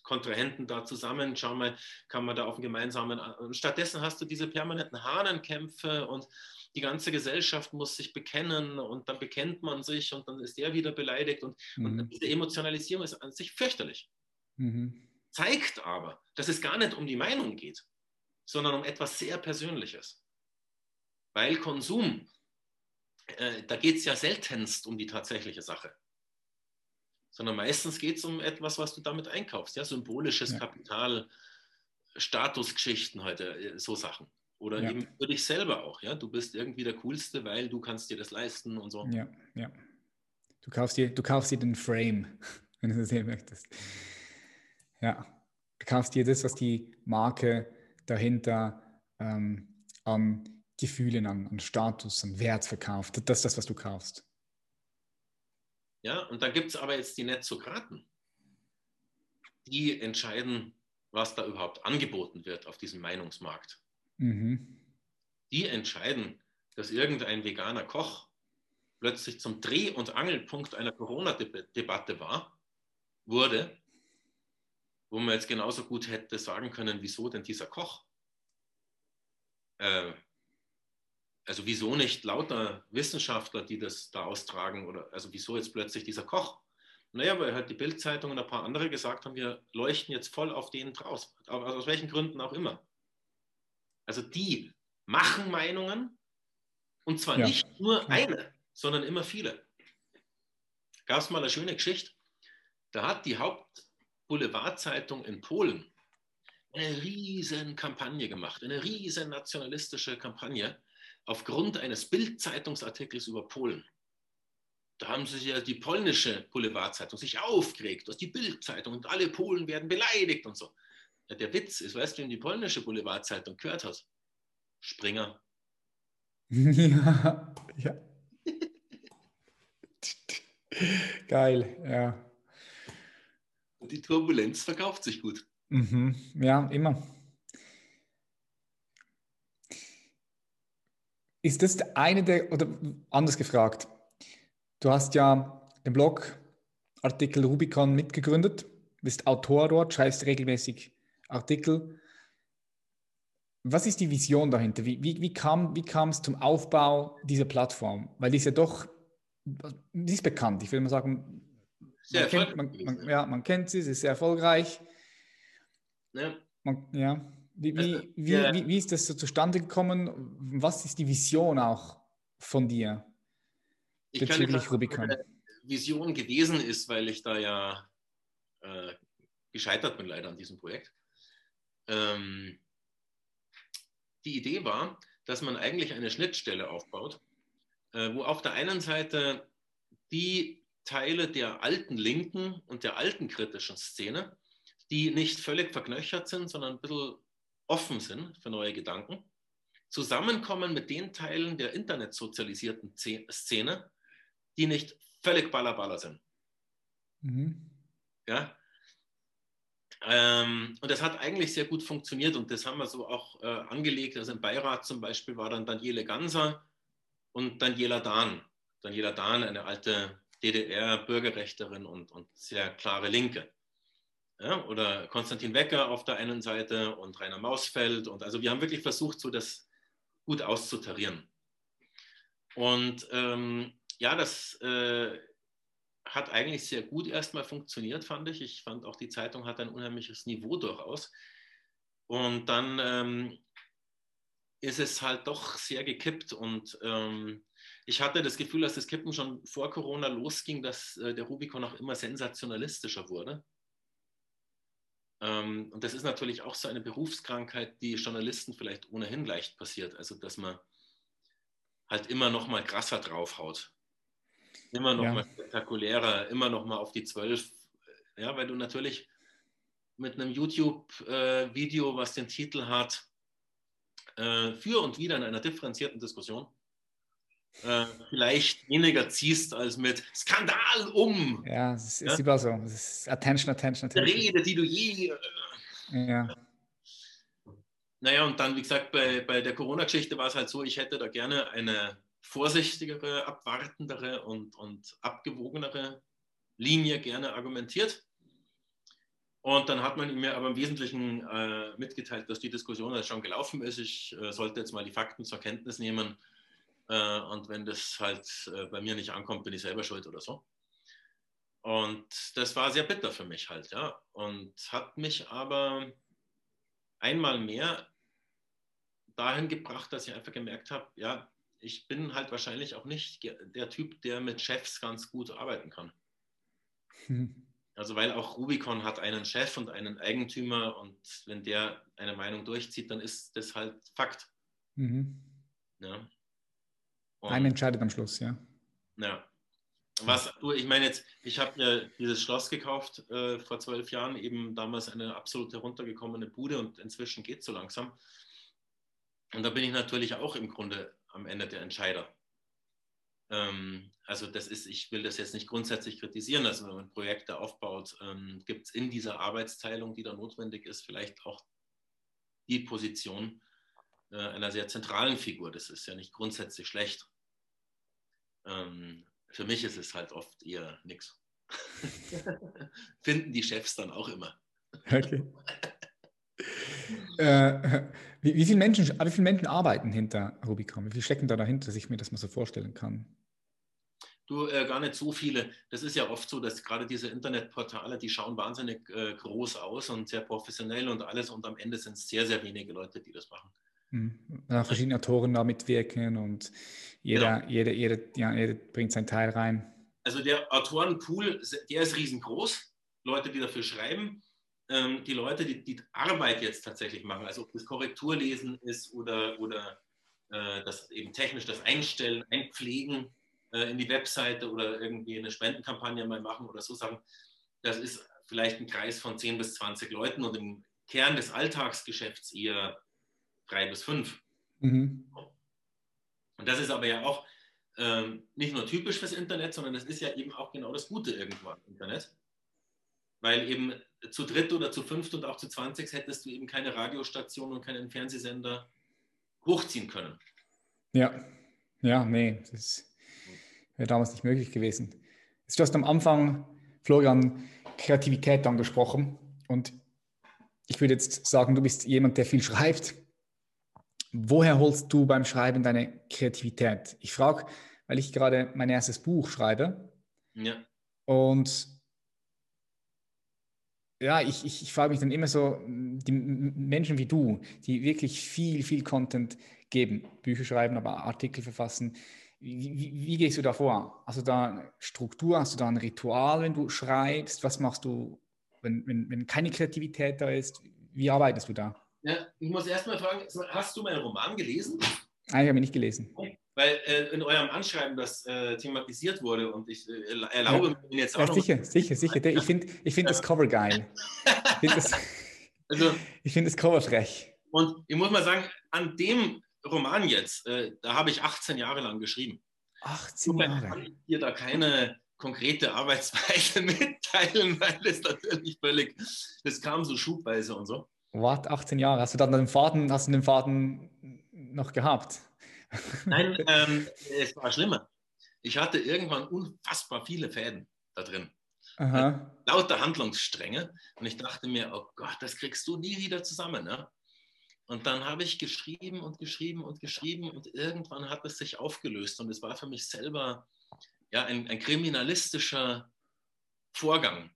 Kontrahenten da zusammen, schauen mal, kann man da auf einen gemeinsamen. Und stattdessen hast du diese permanenten Hahnenkämpfe und die ganze Gesellschaft muss sich bekennen und dann bekennt man sich und dann ist der wieder beleidigt und, mhm. und diese Emotionalisierung ist an sich fürchterlich. Mhm. Zeigt aber, dass es gar nicht um die Meinung geht, sondern um etwas sehr Persönliches. Weil Konsum äh, da geht es ja seltenst um die tatsächliche Sache. Sondern meistens geht es um etwas, was du damit einkaufst. Ja, symbolisches ja. Kapital, Statusgeschichten heute, äh, so Sachen. Oder ja. eben für dich selber auch. Ja, du bist irgendwie der Coolste, weil du kannst dir das leisten und so. Ja, ja. Du kaufst dir, du kaufst dir den Frame, (laughs) wenn du das sehen möchtest. Ja, du kaufst dir das, was die Marke dahinter ähm, an Gefühlen, an, an Status, an Wert verkauft. Das ist das, was du kaufst. Ja, und da gibt es aber jetzt die Netzokraten. Die entscheiden, was da überhaupt angeboten wird auf diesem Meinungsmarkt. Mhm. Die entscheiden, dass irgendein veganer Koch plötzlich zum Dreh- und Angelpunkt einer Corona-Debatte war, wurde, wo man jetzt genauso gut hätte sagen können, wieso denn dieser Koch? Äh, also wieso nicht lauter Wissenschaftler, die das da austragen? Oder also wieso jetzt plötzlich dieser Koch? Naja, weil halt die Bildzeitung und ein paar andere gesagt haben, wir leuchten jetzt voll auf den draus. Aus welchen Gründen auch immer. Also die machen Meinungen und zwar ja. nicht nur eine, sondern immer viele. Gab es mal eine schöne Geschichte. Da hat die Hauptboulevardzeitung in Polen eine riesen Kampagne gemacht, eine riesen nationalistische Kampagne aufgrund eines Bildzeitungsartikels über Polen. Da haben sich ja die polnische Boulevardzeitung sich aufgeregt, dass die Bildzeitung und alle Polen werden beleidigt und so. Ja, der Witz ist, weißt du, wem die polnische Boulevardzeitung gehört hat? Springer. (laughs) Ja, ja. Geil, ja. Die Turbulenz verkauft sich gut. Mhm. Ja, immer. Ist das eine der, oder anders gefragt, du hast ja den Blog Artikel Rubicon mitgegründet, bist Autor dort, schreibst regelmäßig Artikel. Was ist die Vision dahinter? Wie, wie, wie, kam, wie kam es zum Aufbau dieser Plattform? Weil die ist ja doch, die ist bekannt, ich würde mal sagen, man kennt, man, man, ja, man kennt sie, sie ist sehr erfolgreich. Ja. Man, ja. Wie, wie, wie, wie, wie, ist das so zustande gekommen? Was ist die Vision auch von dir ich bezüglich Rubicon? Vision gewesen ist, weil ich da ja äh, gescheitert bin leider an diesem Projekt. Ähm, die Idee war, dass man eigentlich eine Schnittstelle aufbaut, äh, wo auf der einen Seite die Teile der alten linken und der alten kritischen Szene, die nicht völlig verknöchert sind, sondern ein bisschen offen sind für neue Gedanken, zusammenkommen mit den Teilen der internetsozialisierten Szene, die nicht völlig ballerballer sind. Mhm. Ja, ähm, und das hat eigentlich sehr gut funktioniert und das haben wir so auch äh, angelegt. Also im Beirat zum Beispiel war dann Daniele Ganser und Daniela Dahn. Daniela Dahn, eine alte DDR-Bürgerrechterin und, und sehr klare Linke. Ja, oder Konstantin Wecker auf der einen Seite und Rainer Mausfeld. Und also wir haben wirklich versucht, so das gut auszutarieren. Und ähm, ja, das äh, hat eigentlich sehr gut erstmal funktioniert, fand ich. Ich fand auch, die Zeitung hat ein unheimliches Niveau durchaus. Und dann ähm, ist es halt doch sehr gekippt. Und ähm, ich hatte das Gefühl, dass das Kippen schon vor Corona losging, dass äh, der Rubicon auch immer sensationalistischer wurde. Ähm, und das ist natürlich auch so eine Berufskrankheit, die Journalisten vielleicht ohnehin leicht passiert. Also, dass man halt immer noch mal krasser draufhaut. Immer noch ja. mal spektakulärer, immer noch mal auf die Zwölf. Ja, weil du natürlich mit einem YouTube-Video, äh, was den Titel hat, äh, für und wieder in einer differenzierten Diskussion, äh, vielleicht weniger ziehst als mit Skandal um. Ja, es ist ja? immer so. Es ist Attention, Attention, Attention. Rede, die du je. Äh, ja. Naja, und dann, wie gesagt, bei, bei der Corona-Geschichte war es halt so, ich hätte da gerne eine vorsichtigere, abwartendere und, und abgewogenere Linie gerne argumentiert. Und dann hat man mir aber im Wesentlichen äh, mitgeteilt, dass die Diskussion jetzt schon gelaufen ist. Ich äh, sollte jetzt mal die Fakten zur Kenntnis nehmen äh, und wenn das halt äh, bei mir nicht ankommt, bin ich selber schuld oder so. Und das war sehr bitter für mich halt, ja. Und hat mich aber einmal mehr dahin gebracht, dass ich einfach gemerkt habe, ja, ich bin halt wahrscheinlich auch nicht der Typ, der mit Chefs ganz gut arbeiten kann. Hm. (laughs) Also weil auch Rubicon hat einen Chef und einen Eigentümer und wenn der eine Meinung durchzieht, dann ist das halt Fakt. Mhm. Ja. Ein entscheidet am Schluss, ja. Ja. Was du, ich meine jetzt, ich habe ja dieses Schloss gekauft äh, vor zwölf Jahren, eben damals eine absolut heruntergekommene Bude und inzwischen geht es so langsam. Und da bin ich natürlich auch im Grunde am Ende der Entscheider. Ähm, also das ist, ich will das jetzt nicht grundsätzlich kritisieren, also wenn man Projekte aufbaut, ähm, gibt es in dieser Arbeitsteilung, die da notwendig ist, vielleicht auch die Position äh, einer sehr zentralen Figur. Das ist ja nicht grundsätzlich schlecht. Ähm, für mich ist es halt oft eher nichts. (laughs) Finden die Chefs dann auch immer. Okay. äh, wie, wie, viele Menschen, wie viele Menschen arbeiten hinter Rubicon? Wie viele stecken da dahinter, dass ich mir das mal so vorstellen kann? Du, äh, gar nicht so viele. Das ist ja oft so, dass gerade diese Internetportale, die schauen wahnsinnig äh, groß aus und sehr professionell und alles und am Ende sind es sehr, sehr wenige Leute, die das machen. Mhm. Ja, verschiedene Autoren da mitwirken und jeder, genau. jeder, jeder, ja, jeder bringt seinen Teil rein. Also der Autorenpool, der ist riesengroß. Leute, die dafür schreiben. Ähm, die Leute, die die Arbeit jetzt tatsächlich machen, also ob das Korrekturlesen ist oder, oder äh, das eben technisch das Einstellen, Einpflegen äh, in die Webseite oder irgendwie eine Spendenkampagne mal machen oder so sagen, das ist vielleicht ein Kreis von 10 bis 20 Leuten und im Kern des Alltagsgeschäfts eher drei bis fünf. Mhm. Und das ist aber ja auch ähm, nicht nur typisch fürs Internet, sondern das ist ja eben auch genau das Gute irgendwann im Internet. Weil eben zu dritt oder zu fünft und auch zu zwanzig hättest du eben keine Radiostation und keinen Fernsehsender hochziehen können. Ja, ja, nee, das wäre damals nicht möglich gewesen. Du hast am Anfang, Florian, Kreativität angesprochen und ich würde jetzt sagen, du bist jemand, der viel schreibt Woher holst du beim Schreiben deine Kreativität? Ich frage, weil ich gerade mein erstes Buch schreibe. Ja. Und ja, ich, ich, ich frage mich dann immer so, die Menschen wie du, die wirklich viel, viel Content geben, Bücher schreiben, aber Artikel verfassen, wie, wie, wie, gehst du da vor? Hast du da eine Struktur, hast du da ein Ritual, wenn du schreibst? Was machst du, wenn, wenn, wenn keine Kreativität da ist? Wie arbeitest du da? Ja, ich muss erst mal fragen, hast du meinen Roman gelesen? Nein, ich habe ihn nicht gelesen. Weil äh, in eurem Anschreiben das äh, thematisiert wurde und ich äh, erlaube ja. mir jetzt auch ja, noch. Sicher, sicher, sicher. Ich finde ich find das Cover geil. Ich finde das, (laughs) also, (laughs) find das Cover frech. Und ich muss mal sagen, an dem Roman jetzt, äh, da habe ich 18 Jahre lang geschrieben. 18 Jahre? Ich kann hier da keine konkrete Arbeitsweise (laughs) mitteilen, weil es natürlich völlig, das kam so schubweise und so. What? 18 Jahre? Hast du dann den Faden, hast du den Faden noch gehabt? Nein, (laughs) ähm, es war schlimmer. Ich hatte irgendwann unfassbar viele Fäden da drin. Aha. Lauter Handlungsstränge. Und ich dachte mir, oh Gott, das kriegst du nie wieder zusammen. Ne? Und dann habe ich geschrieben und geschrieben und geschrieben und irgendwann hat es sich aufgelöst. Und es war für mich selber ja, ein, ein kriminalistischer Vorgang,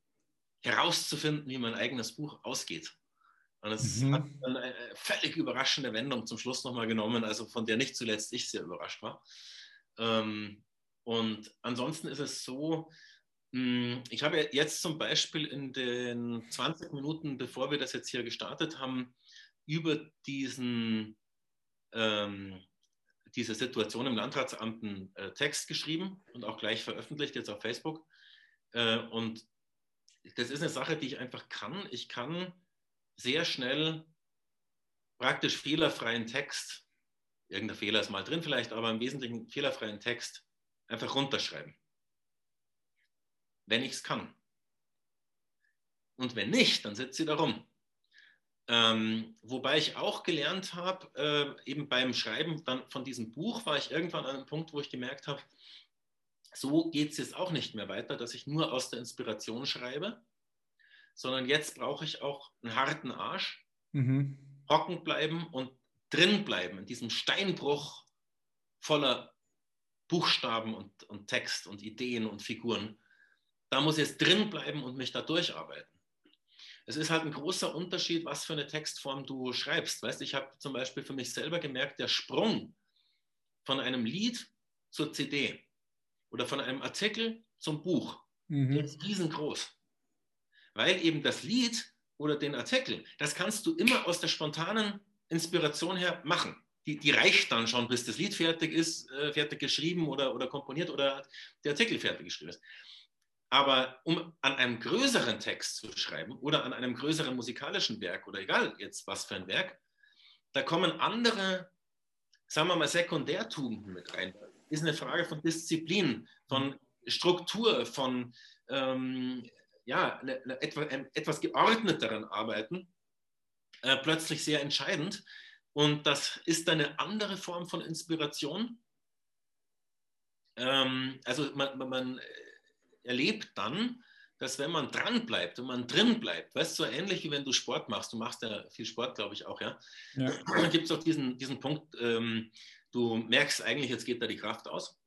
herauszufinden, wie mein eigenes Buch ausgeht. Und es mhm. hat eine völlig überraschende Wendung zum Schluss nochmal genommen, also von der nicht zuletzt ich sehr überrascht war. Ähm, und ansonsten ist es so, hm, ich habe jetzt zum Beispiel in den 20 Minuten, bevor wir das jetzt hier gestartet haben, über diesen, ähm, diese Situation im Landratsamt einen äh, Text geschrieben und auch gleich veröffentlicht jetzt auf Facebook. Äh, und das ist eine Sache, die ich einfach kann. Ich kann sehr schnell praktisch fehlerfreien Text, irgendein Fehler ist mal drin vielleicht, aber im Wesentlichen fehlerfreien Text einfach runterschreiben. Wenn ich es kann. Und wenn nicht, dann sitzt sie da rum. Ähm, wobei ich auch gelernt habe, äh, eben beim Schreiben dann von diesem Buch war ich irgendwann an einem Punkt, wo ich gemerkt habe, so geht es jetzt auch nicht mehr weiter, dass ich nur aus der Inspiration schreibe, sondern jetzt brauche ich auch einen harten Arsch, mhm. trocken bleiben und drin bleiben in diesem Steinbruch voller Buchstaben und, und Text und Ideen und Figuren. Da muss ich jetzt drin bleiben und mich da durcharbeiten. Es ist halt ein großer Unterschied, was für eine Textform du schreibst. Weißt, ich habe zum Beispiel für mich selber gemerkt, der Sprung von einem Lied zur CD oder von einem Artikel zum Buch, mhm. ist riesengroß weil eben das Lied oder den Artikel, das kannst du immer aus der spontanen Inspiration her machen. Die, die reicht dann schon, bis das Lied fertig ist, äh, fertig geschrieben oder, oder komponiert oder der Artikel fertig geschrieben ist. Aber um an einem größeren Text zu schreiben oder an einem größeren musikalischen Werk oder egal jetzt was für ein Werk, da kommen andere, sagen wir mal, Sekundärtugenden mit rein. Ist eine Frage von Disziplin, von Struktur, von ähm, ja, eine, eine, etwa, ein, etwas geordneteren Arbeiten äh, plötzlich sehr entscheidend. Und das ist eine andere Form von Inspiration. Ähm, also man, man, man, erlebt dann, dass wenn man dran bleibt und man drin bleibt, weißt du, so ähnlich wie wenn du Sport machst, du machst ja viel Sport, glaube ich auch, ja, ja. dann gibt es auch diesen, diesen Punkt, ähm, du merkst eigentlich, jetzt geht da die Kraft aus,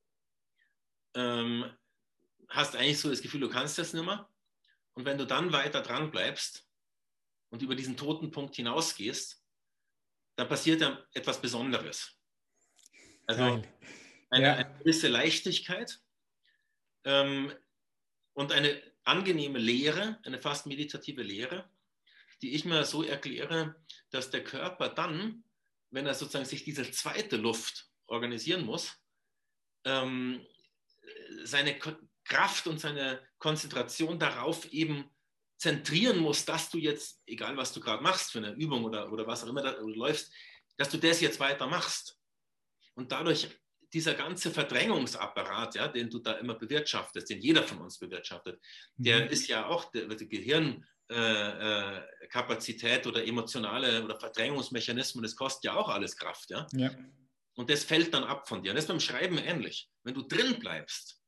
ähm, hast eigentlich so das Gefühl, du kannst das nicht mehr und wenn du dann weiter dran bleibst und über diesen toten Punkt hinausgehst, dann passiert ja etwas Besonderes. Also eine, ja. eine, gewisse Leichtigkeit ähm, und eine angenehme Lehre, eine fast meditative Lehre, die ich mir so erkläre, dass der Körper dann, wenn er sozusagen sich diese zweite Luft organisieren muss, ähm, seine Kraft und seine Konzentration darauf eben zentrieren muss, dass du jetzt, egal was du gerade machst für eine Übung oder, oder was auch immer da, du läufst, dass du das jetzt weiter machst. Und dadurch dieser ganze Verdrängungsapparat, ja, den du da immer bewirtschaftest, den jeder von uns bewirtschaftet, der mhm. ist ja auch, der, die Gehirnkapazität äh, äh oder emotionale oder Verdrängungsmechanismen, das kostet ja auch alles Kraft. Ja? ja? Und das fällt dann ab von dir. Und das ist beim Schreiben ähnlich. Wenn du drin bleibst,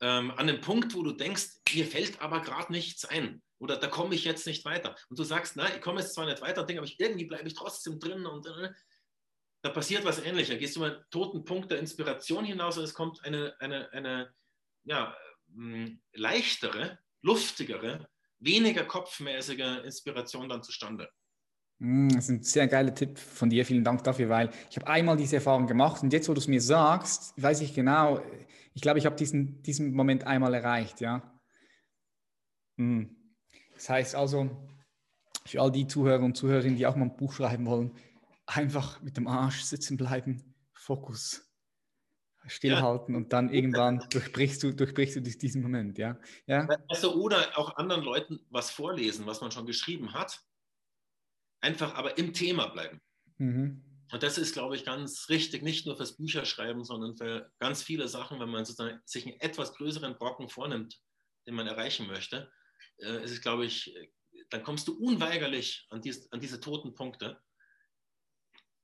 ähm, an dem Punkt, wo du denkst, mir fällt aber gerade nichts ein oder da komme ich jetzt nicht weiter. Und du sagst, nein, ich komme jetzt zwar nicht weiter, denke, aber irgendwie bleibe ich trotzdem drin und äh, da passiert was ähnliches. Da gehst du mal einen toten Punkt der Inspiration hinaus und es kommt eine, eine, eine ja, hm, leichtere, luftigere, weniger kopfmäßige Inspiration dann zustande. Hm, das ist ein sehr geiler Tipp von dir. Vielen Dank dafür, weil ich habe einmal diese Erfahrung gemacht und jetzt, wo du es mir sagst, weiß ich genau, ich glaube, ich habe diesen, diesen Moment einmal erreicht, ja. Hm. Das heißt also, für all die Zuhörer und Zuhörerinnen, die auch mal ein Buch schreiben wollen, einfach mit dem Arsch sitzen bleiben, Fokus stillhalten ja. und dann irgendwann (laughs) durchbrichst du, durchbrichst du diesen Moment, ja. ja? Also, oder auch anderen Leuten was vorlesen, was man schon geschrieben hat. Einfach aber im Thema bleiben. Mhm. Und das ist, glaube ich, ganz richtig, nicht nur fürs Bücherschreiben, sondern für ganz viele Sachen, wenn man sozusagen sich einen etwas größeren Brocken vornimmt, den man erreichen möchte, äh, ist es, glaube ich, dann kommst du unweigerlich an, dies, an diese toten Punkte.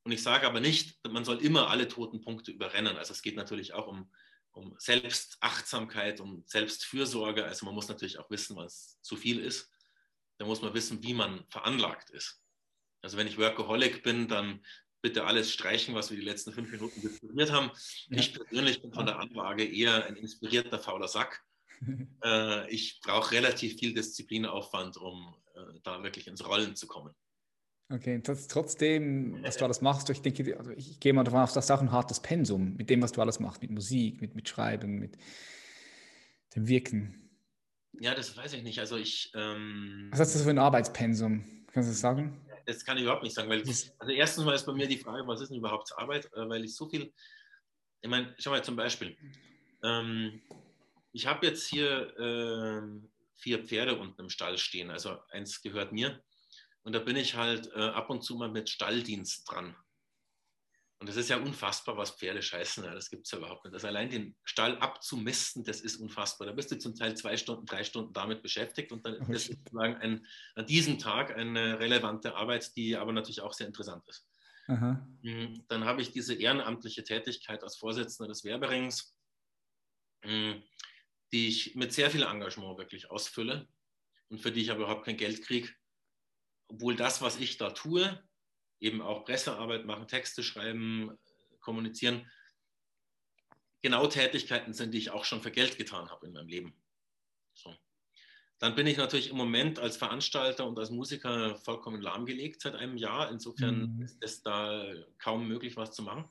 Und ich sage aber nicht, man soll immer alle toten Punkte überrennen. Also es geht natürlich auch um, um Selbstachtsamkeit, um Selbstfürsorge. Also man muss natürlich auch wissen, was zu viel ist. Da muss man wissen, wie man veranlagt ist. Also wenn ich Workaholic bin, dann bitte alles streichen, was wir die letzten fünf Minuten diskutiert haben. Ja. Ich persönlich bin von der Anlage eher ein inspirierter fauler Sack. (laughs) äh, ich brauche relativ viel Disziplinaufwand, um äh, da wirklich ins Rollen zu kommen. Okay, trotzdem, was du alles machst, ich denke, also ich gehe mal davon aus, das ist auch ein hartes Pensum mit dem, was du alles machst, mit Musik, mit, mit Schreiben, mit dem Wirken. Ja, das weiß ich nicht. Also ich. Ähm, was ist das für ein Arbeitspensum? Kannst du das sagen? Das kann ich überhaupt nicht sagen, weil also erstens mal ist bei mir die Frage, was ist denn überhaupt Arbeit, äh, weil ich so viel. Ich meine, schau mal zum Beispiel. Ähm, ich habe jetzt hier äh, vier Pferde unten im Stall stehen. Also eins gehört mir. Und da bin ich halt äh, ab und zu mal mit Stalldienst dran. Und das ist ja unfassbar, was Pferde scheißen. Das gibt es ja überhaupt nicht. Also allein den Stall abzumisten, das ist unfassbar. Da bist du zum Teil zwei Stunden, drei Stunden damit beschäftigt und dann oh, ist sozusagen ein, an diesem Tag eine relevante Arbeit, die aber natürlich auch sehr interessant ist. Aha. Mhm, dann habe ich diese ehrenamtliche Tätigkeit als Vorsitzender des Werberings, mhm, die ich mit sehr viel Engagement wirklich ausfülle und für die ich aber überhaupt kein Geld kriege obwohl das, was ich da tue, eben auch Pressearbeit machen, Texte schreiben, kommunizieren, genau Tätigkeiten sind, die ich auch schon für Geld getan habe in meinem Leben. So. Dann bin ich natürlich im Moment als Veranstalter und als Musiker vollkommen lahmgelegt seit einem Jahr. Insofern mhm. ist es da kaum möglich, was zu machen.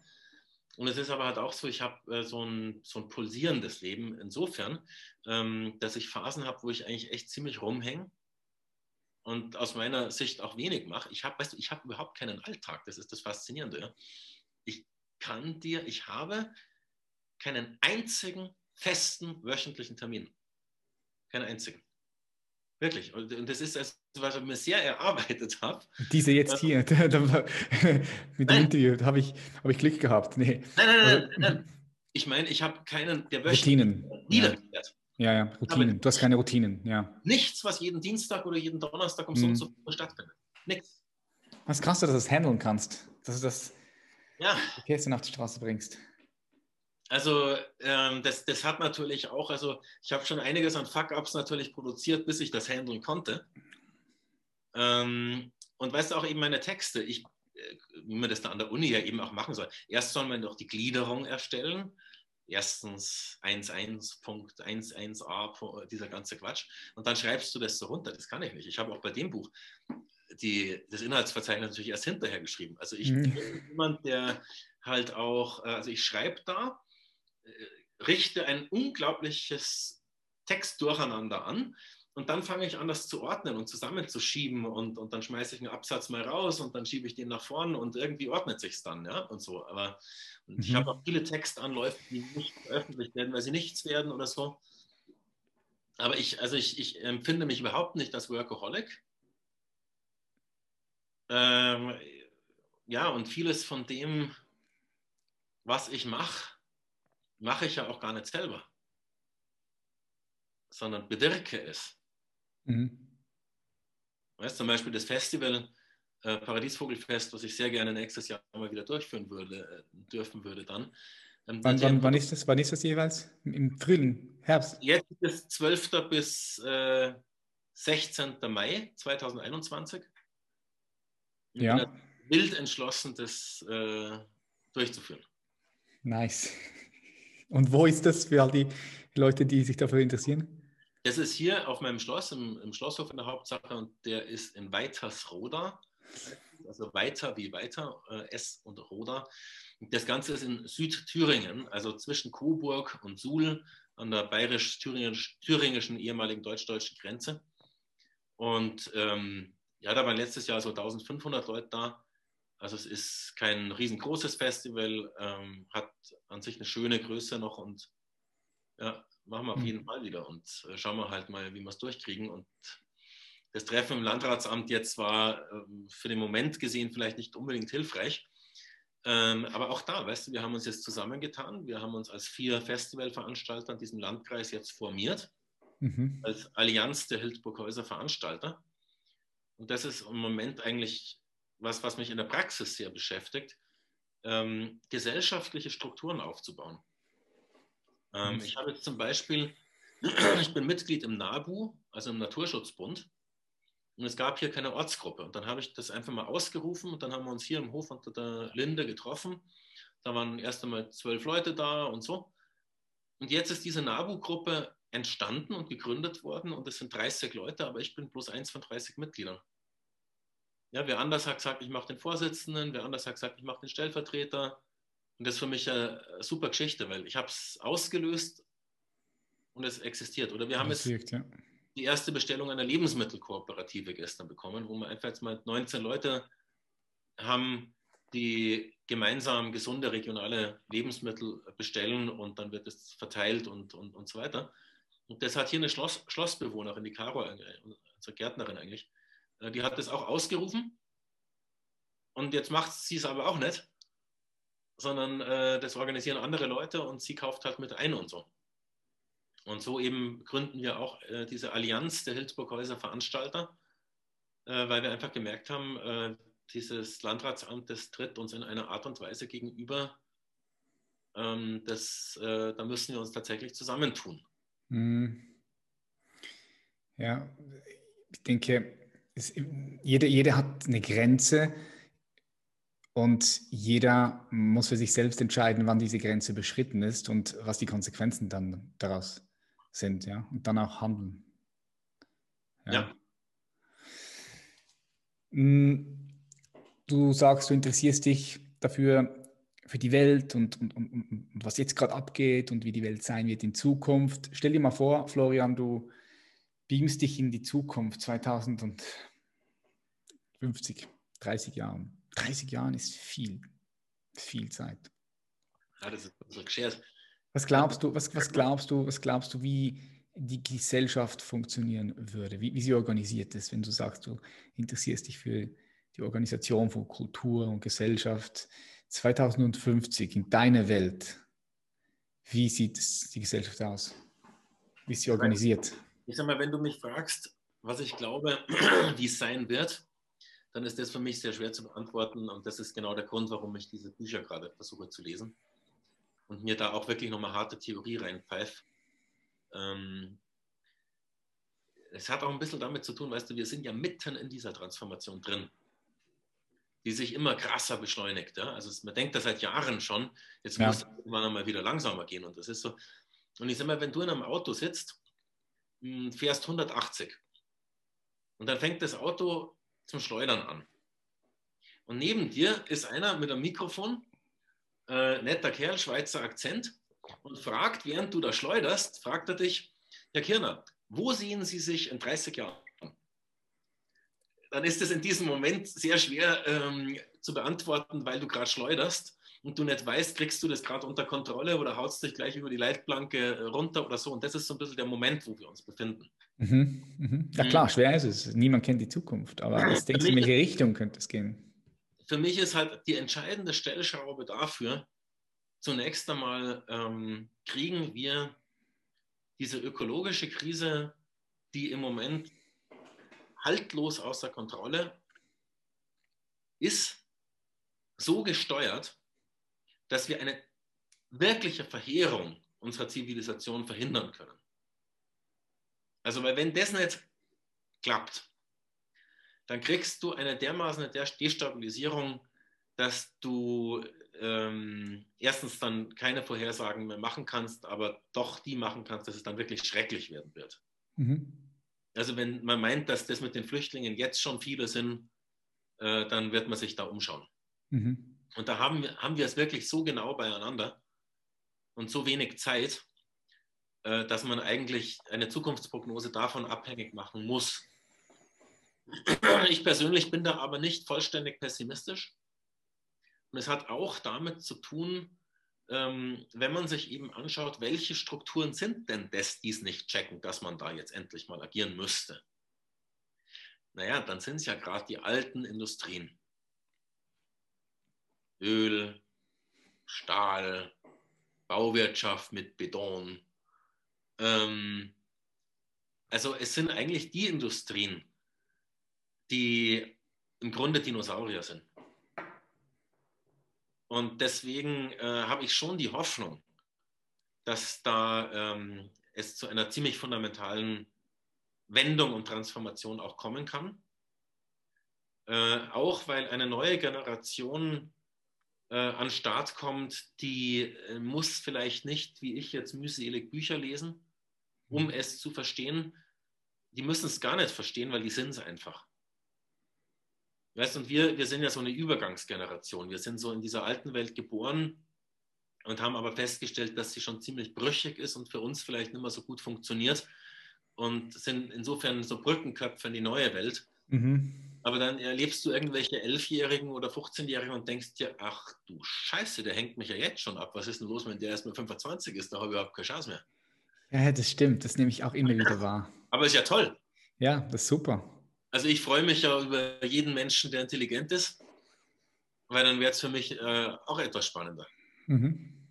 Und es ist aber halt auch so, ich habe äh, so, ein, so ein pulsierendes Leben insofern, ähm, dass ich Phasen habe, wo ich eigentlich echt ziemlich rumhänge und aus meiner Sicht auch wenig mache. Ich habe, weißt du, ich habe überhaupt keinen Alltag. Das ist das Faszinierende. Ja? Ich kann dir, ich habe keinen einzigen festen wöchentlichen Termin. Keinen einzigen. Wirklich. Und, das ist das, was ich mir sehr erarbeitet habe. Diese jetzt hier, (laughs) mit dem Interview, da habe ich, hab ich Glück gehabt. Nee. Nein, nein, nein, nein, nein. Ich meine, ich habe keinen, der wöchentlich niedergekehrt. Ja. Ja, ja, Routinen. Du hast keine Routinen, ja. Nichts, was jeden Dienstag oder jeden Donnerstag um so und so stattfindet. Nichts. Was krass, dass du das handeln kannst, dass du das ja. Verkehrs nach die Straße bringst. Also ähm, das, das hat natürlich auch, also ich habe schon einiges an Fuck-Ups natürlich produziert, bis ich das handeln konnte. Ähm, und weißt du auch eben meine Texte, ich, äh, wie man das da an der Uni ja eben auch machen soll. Erst soll man doch die Gliederung erstellen. Erstens 11.11a, dieser ganze Quatsch. Und dann schreibst du das so runter. Das kann ich nicht. Ich habe auch bei dem Buch die, das Inhaltsverzeichnis natürlich erst hinterher geschrieben. Also ich mhm. bin jemand, der halt auch, äh, also ich schreibe da äh, richte ein unglaubliches Textdurcheinander an und dann fange ich an, das zu ordnen und zusammenzuschieben und, und dann schmeiße ich einen Absatz mal raus und dann schiebe ich den nach vorne und irgendwie ordnet sich es dann, ja, und so. Aber und mhm. ich habe auch viele Textanläufe, die nicht veröffentlicht werden, weil sie nichts werden oder so. Aber ich, also ich, ich empfinde mich überhaupt nicht als Workaholic. Ähm, ja, und vieles von dem, was ich mache, mache ich ja auch gar nicht selber, sondern bewirke es. Mhm. Weißt zum Beispiel das Festival äh, Paradiesvogelfest, was ich sehr gerne nächstes Jahr mal wieder durchführen würde, äh, dürfen würde dann. Ähm, wann, wann, wann, ist das, wann ist das jeweils? Im Frühling, Herbst? Jetzt ist es 12. bis äh, 16. Mai 2021. Ich ja. bin wild entschlossen, das äh, durchzuführen. Nice. Und wo ist das für all die Leute, die sich dafür interessieren? Das ist hier auf meinem Schloss, im, im Schlosshof in der Hauptsache, und der ist in Weitersroda. Also weiter wie weiter, äh, S und Roda. Das Ganze ist in Südthüringen, also zwischen Coburg und Suhl an der bayerisch-thüringischen ehemaligen deutsch-deutschen Grenze. Und ähm, ja, da waren letztes Jahr so 1500 Leute da. Also es ist kein riesengroßes Festival, ähm, hat an sich eine schöne Größe noch und ja, machen wir auf hm. jeden Fall wieder und äh, schauen wir halt mal, wie wir es durchkriegen. Und das Treffen im Landratsamt jetzt war ähm, für den Moment gesehen vielleicht nicht unbedingt hilfreich. Ähm, aber auch da, weißt du, wir haben uns jetzt zusammengetan. Wir haben uns als vier Festivalveranstalter in diesem Landkreis jetzt formiert, mhm. als Allianz der Hildburghäuser Veranstalter. Und das ist im Moment eigentlich was, was mich in der Praxis sehr beschäftigt, ähm, gesellschaftliche Strukturen aufzubauen. Ähm, mhm. ich habe jetzt zum Beispiel, (clears throat) ich bin Mitglied im NABU, also im Naturschutzbund, und es gab hier keine Ortsgruppe. Und dann habe ich das einfach mal ausgerufen und dann haben wir uns hier im Hof unter der Linde getroffen. Da waren erst einmal zwölf Leute da und so. Und jetzt ist diese NABU-Gruppe entstanden und gegründet worden und es sind 30 Leute, aber ich bin bloß eins von 30 Mitgliedern. Ja, wer anders hat gesagt, ich mache den Vorsitzenden, wer anders hat gesagt, ich mache den Stellvertreter. Und das ist für mich eine super Geschichte, weil ich habe es ausgelöst und es existiert. Oder wir haben das jetzt ja. die erste Bestellung einer Lebensmittelkooperative gestern bekommen, wo wir einfach jetzt mal 19 Leute haben, die gemeinsam gesunde regionale Lebensmittel bestellen und dann wird es verteilt und, und, und so weiter. Und das hat hier eine Schloss, Schlossbewohnerin, die Caro, unsere Gärtnerin eigentlich, äh, die hat das auch ausgerufen. Und jetzt macht sie es aber auch nicht, sondern äh, das organisieren andere Leute und sie kauft halt mit ein und so. Und so eben gründen wir auch äh, diese Allianz der Hildburghäuser Veranstalter, äh, weil wir einfach gemerkt haben, äh, dieses Landratsamt, das tritt uns in einer Art und Weise gegenüber, ähm, das, äh, da müssen wir uns tatsächlich zusammentun. Hm. Ja, ich denke, es, jeder, jeder hat eine Grenze und jeder muss für sich selbst entscheiden, wann diese Grenze beschritten ist und was die Konsequenzen dann daraus sind, ja, und dann auch handeln. Ja. ja. Hm, du sagst, du interessierst dich dafür, für die Welt und, und, und, und was jetzt gerade abgeht und wie die Welt sein wird in Zukunft. Stell dir mal vor, Florian, du beamst dich in die Zukunft 2050, 30 Jahren. 30 Jahren ist viel, viel Zeit. Ja, das ist so geschert. Was glaubst du, was, was glaubst du, was glaubst du, wie die Gesellschaft funktionieren würde, wie, wie sie organisiert ist, wenn du sagst, du interessierst dich für die Organisation von Kultur und Gesellschaft 2050 in deiner Welt, wie sieht die Gesellschaft aus? Wie ist sie organisiert? ich sag mal, wenn du mich fragst, was ich glaube, (clears throat) wie es sein wird, dann ist das für mich sehr schwer zu beantworten und das ist genau der Grund, warum ich diese Bücher gerade versuche zu lesen. und mir da auch wirklich nochmal harte Theorie reinpfeife. Ähm, es hat auch ein bisschen damit zu tun, weißt du, wir sind ja mitten in dieser Transformation drin, die sich immer krasser beschleunigt. Ja? Also man denkt das seit Jahren schon, jetzt ja. muss es irgendwann mal wieder langsamer gehen und das ist so. Und ich sage mal, wenn du in einem Auto sitzt, hm, fährst 180 und dann fängt das Auto zum Schleudern an. Und neben dir ist einer mit einem Mikrofon, äh, netter Kerl, Schweizer Akzent, und fragt, während du da schleuderst, fragt er dich, Herr Kirner, wo sehen Sie sich in 30 Jahren? Dann ist es in diesem Moment sehr schwer ähm, zu beantworten, weil du gerade schleuderst und du nicht weißt, kriegst du das gerade unter Kontrolle oder haust dich gleich über die Leitplanke äh, runter oder so. Und das ist so ein bisschen der Moment, wo wir uns befinden. Mhm, mhm. Ja klar, mhm. schwer ist es. Niemand kennt die Zukunft, aber was denkst du, in welche Richtung könnte es gehen? Für mich ist halt die entscheidende Stellschraube dafür, zunächst einmal ähm, kriegen wir diese ökologische Krise, die im Moment haltlos außer Kontrolle ist, so gesteuert, dass wir eine wirkliche Verheerung unserer Zivilisation verhindern können. Also, weil wenn das nicht klappt, dann kriegst du eine dermaßen Destabilisierung, dass du ähm, erstens dann keine Vorhersagen mehr machen kannst, aber doch die machen kannst, dass es dann wirklich schrecklich werden wird. Mhm. Also wenn man meint, dass das mit den Flüchtlingen jetzt schon viele sind, äh, dann wird man sich da umschauen. Mhm. Und da haben wir, haben wir es wirklich so genau beieinander und so wenig Zeit, äh, dass man eigentlich eine Zukunftsprognose davon abhängig machen muss. Ich persönlich bin da aber nicht vollständig pessimistisch. Und es hat auch damit zu tun, ähm, wenn man sich eben anschaut, welche Strukturen sind denn das, die es nicht checken, dass man da jetzt endlich mal agieren müsste. Naja, dann sind es ja gerade die alten Industrien. Öl, Stahl, Bauwirtschaft mit Beton. Ähm, also es sind eigentlich die Industrien, die im Grunde Dinosaurier sind. Und deswegen äh, habe ich schon die Hoffnung, dass da ähm, es zu einer ziemlich fundamentalen Wendung und Transformation auch kommen kann. Äh, auch weil eine neue Generation äh, an Start kommt, die äh, muss vielleicht nicht, wie ich jetzt mühselig Bücher lesen, um es zu verstehen. Die müssen es gar nicht verstehen, weil die sind es einfach. Weißt und wir, wir sind ja so eine Übergangsgeneration. Wir sind so in dieser alten Welt geboren und haben aber festgestellt, dass sie schon ziemlich brüchig ist und für uns vielleicht nicht mehr so gut funktioniert und sind insofern so Brückenköpfe in die neue Welt. Mhm. Aber dann erlebst du irgendwelche Elfjährigen oder 15-Jährigen und denkst dir, ach du Scheiße, der hängt mich ja jetzt schon ab. Was ist denn los, wenn der erst mal 25 ist? Da habe ich überhaupt keine Chance mehr. Ja, das stimmt. Das nehme ich auch immer wieder wahr. Aber ist ja toll. Ja, das ist super. Also ich freue mich ja über jeden Menschen, der intelligent ist, weil dann wäre es für mich äh, auch etwas spannender. Mhm.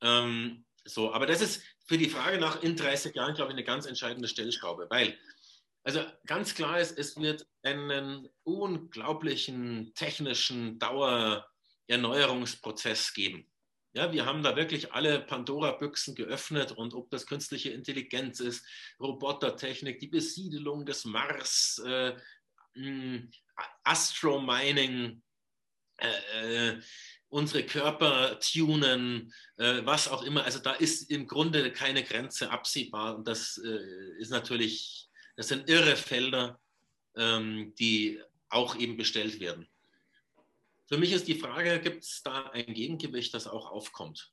Ähm, so, aber das ist für die Frage nach in 30 Jahren, glaube ich, eine ganz entscheidende Stellschraube, weil, also ganz klar ist, es wird einen unglaublichen technischen Dauererneuerungsprozess geben. Ja, wir haben da wirklich alle Pandora-Büchsen geöffnet und ob das künstliche Intelligenz ist, Robotertechnik, die Besiedelung des Mars, äh, Astromining, äh, äh, unsere Körper tunen, äh, was auch immer. Also da ist im Grunde keine Grenze absehbar und das äh, ist natürlich, das sind irre Felder, ähm, die auch eben bestellt werden. Für mich ist die Frage, gibt es da ein Gegengewicht, das auch aufkommt?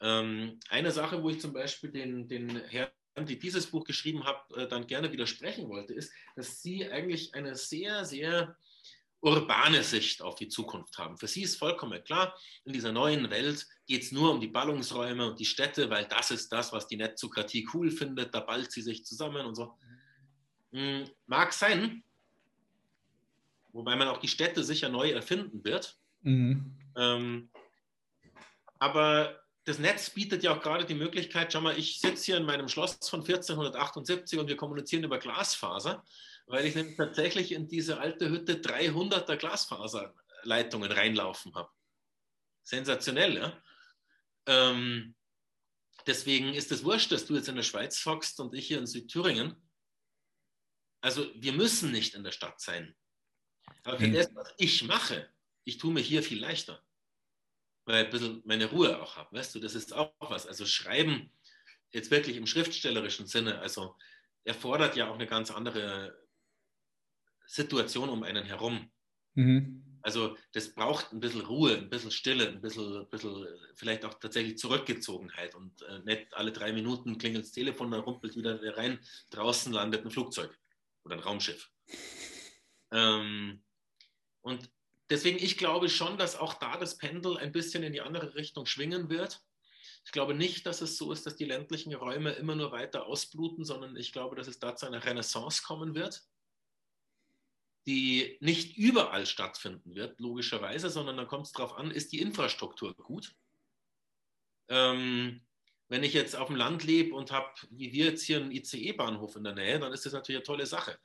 Ähm, eine Sache, wo ich zum Beispiel den, den Herrn, die dieses Buch geschrieben haben, äh, dann gerne widersprechen wollte, ist, dass sie eigentlich eine sehr, sehr urbane Sicht auf die Zukunft haben. Für sie ist vollkommen klar, in dieser neuen Welt geht es nur um die Ballungsräume und die Städte, weil das ist das, was die Netzokratie cool findet, da ballt sie sich zusammen und so. Mhm. Mag sein, wobei man auch die Städte sicher neu erfinden wird. Mhm. Ähm, aber das Netz bietet ja auch gerade die Möglichkeit, schau mal, ich sitze hier in meinem Schloss von 1478 und wir kommunizieren über Glasfaser, weil ich nämlich tatsächlich in diese alte Hütte 300er Glasfaserleitungen reinlaufen habe. Sensationell, ja? Ähm, deswegen ist es wurscht, dass du jetzt in der Schweiz hockst und ich hier in Südthüringen. Also wir müssen nicht in der Stadt sein. Aber für mhm. das, was ich mache, ich tue mir hier viel leichter. Weil ich ein bisschen meine Ruhe auch habe. Weißt du, das ist auch was. Also Schreiben jetzt wirklich im schriftstellerischen Sinne, also erfordert ja auch eine ganz andere Situation um einen herum. Mhm. Also das braucht ein bisschen Ruhe, ein bisschen Stille, ein bisschen, ein bisschen vielleicht auch tatsächlich Zurückgezogenheit und äh, nicht alle drei Minuten klingelt das Telefon, dann rumpelt wieder rein, draußen landet ein Flugzeug oder ein Raumschiff. Ähm, und deswegen, ich glaube schon, dass auch da das Pendel ein bisschen in die andere Richtung schwingen wird. Ich glaube nicht, dass es so ist, dass die ländlichen Räume immer nur weiter ausbluten, sondern ich glaube, dass es da zu einer Renaissance kommen wird die nicht überall stattfinden wird, logischerweise, sondern dann kommt es darauf an, ist die Infrastruktur gut? Ähm, wenn ich jetzt auf dem Land lebe und habe, wie wir jetzt hier einen ICE-Bahnhof in der Nähe, dann ist das natürlich eine tolle Sache.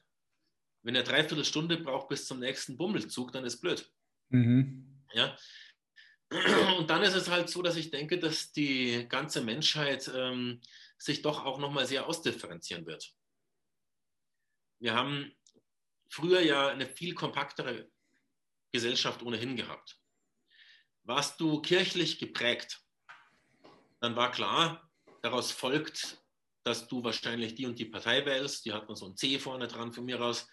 Wenn er dreiviertel Stunde braucht bis zum nächsten Bummelzug, dann ist blöd. Mhm. Ja? (clears throat) Und dann ist es halt so, dass ich denke, dass die ganze Menschheit ähm, sich doch auch nochmal sehr ausdifferenzieren wird. Wir haben früher ja eine viel kompaktere Gesellschaft ohnehin gehabt. Warst du kirchlich geprägt, dann war klar, daraus folgt, dass du wahrscheinlich die und die Partei wählst, die hat man so ein C vorne dran von mir aus,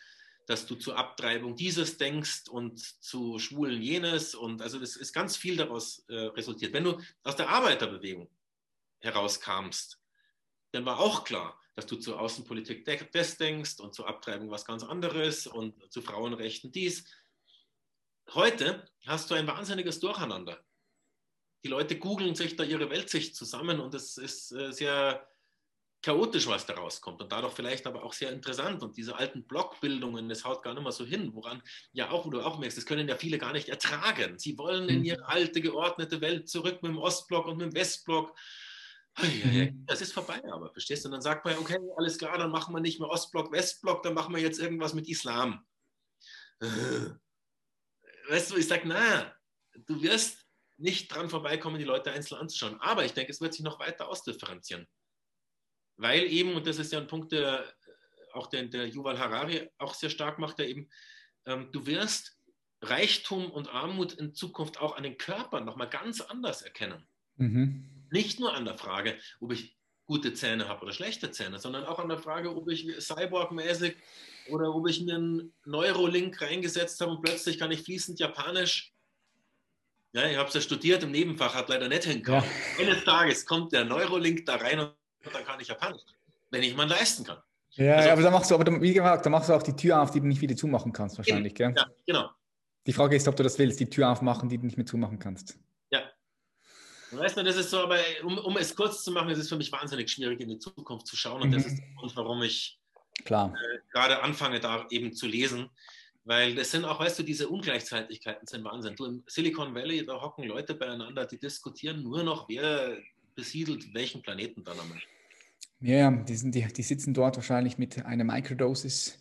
dass du zur Abtreibung dieses denkst und zu Schwulen jenes und also das ist ganz viel daraus äh, resultiert. Wenn du aus der Arbeiterbewegung herauskamst, dann war auch klar, dass du zur Außenpolitik das denkst und zur Abtreibung was ganz anderes und zu Frauenrechten dies. Heute hast du ein wahnsinniges Durcheinander. Die Leute googeln sich da ihre Weltsicht zusammen und es ist äh, sehr chaotisch, was da rauskommt und dadurch vielleicht aber auch sehr interessant. Und diese alten Blockbildungen, das haut gar nicht mehr so hin, woran ja auch, wo du auch merkst, das können ja viele gar nicht ertragen. Sie wollen in mhm. ihre alte, geordnete Welt zurück mit dem Ostblock und mit dem Westblock Mhm. Das ist vorbei, aber verstehst du? Und dann sagt man, okay, alles klar, dann machen wir nicht mehr Ostblock, Westblock, dann machen wir jetzt irgendwas mit Islam. Weißt du, ich sage, na, du wirst nicht dran vorbeikommen, die Leute einzeln anzuschauen. Aber ich denke, es wird sich noch weiter ausdifferenzieren. Weil eben, und das ist ja ein Punkt, der äh, auch der, der Yuval Harari auch sehr stark macht, der eben, ähm, du wirst Reichtum und Armut in Zukunft auch an den Körpern nochmal ganz anders erkennen. Mhm. Nicht nur an der Frage, ob ich gute Zähne habe oder schlechte Zähne, sondern auch an der Frage, ob ich Cyborg-mäßig oder ob ich mir einen Neurolink reingesetzt habe und plötzlich kann ich fließend Japanisch. Ja, ich habe es ja studiert im Nebenfach, hat leider nicht hingekommen. Ja. Eines Tages kommt der Neurolink da rein und dann kann ich Japanisch, wenn ich mal leisten kann. Ja, also, aber da machst du, aber wie gesagt, da machst du auch die Tür auf, die du nicht wieder zumachen kannst, wahrscheinlich, gell? Ja, genau. Die Frage ist, ob du das willst, die Tür aufmachen, die du nicht mehr zumachen kannst. Ja, Weißt du, das ist so, aber um, um es kurz zu machen, es ist für mich wahnsinnig schwierig, in die Zukunft zu schauen. Und mhm. das ist der Grund, warum ich Klar. Äh, gerade anfange, da eben zu lesen. Weil das sind auch, weißt du, diese Ungleichzeitigkeiten sind Wahnsinn. Du im Silicon Valley, da hocken Leute beieinander, die diskutieren nur noch, wer besiedelt welchen Planeten dann einmal. Ja, die, sind, die, die sitzen dort wahrscheinlich mit einer Microdosis.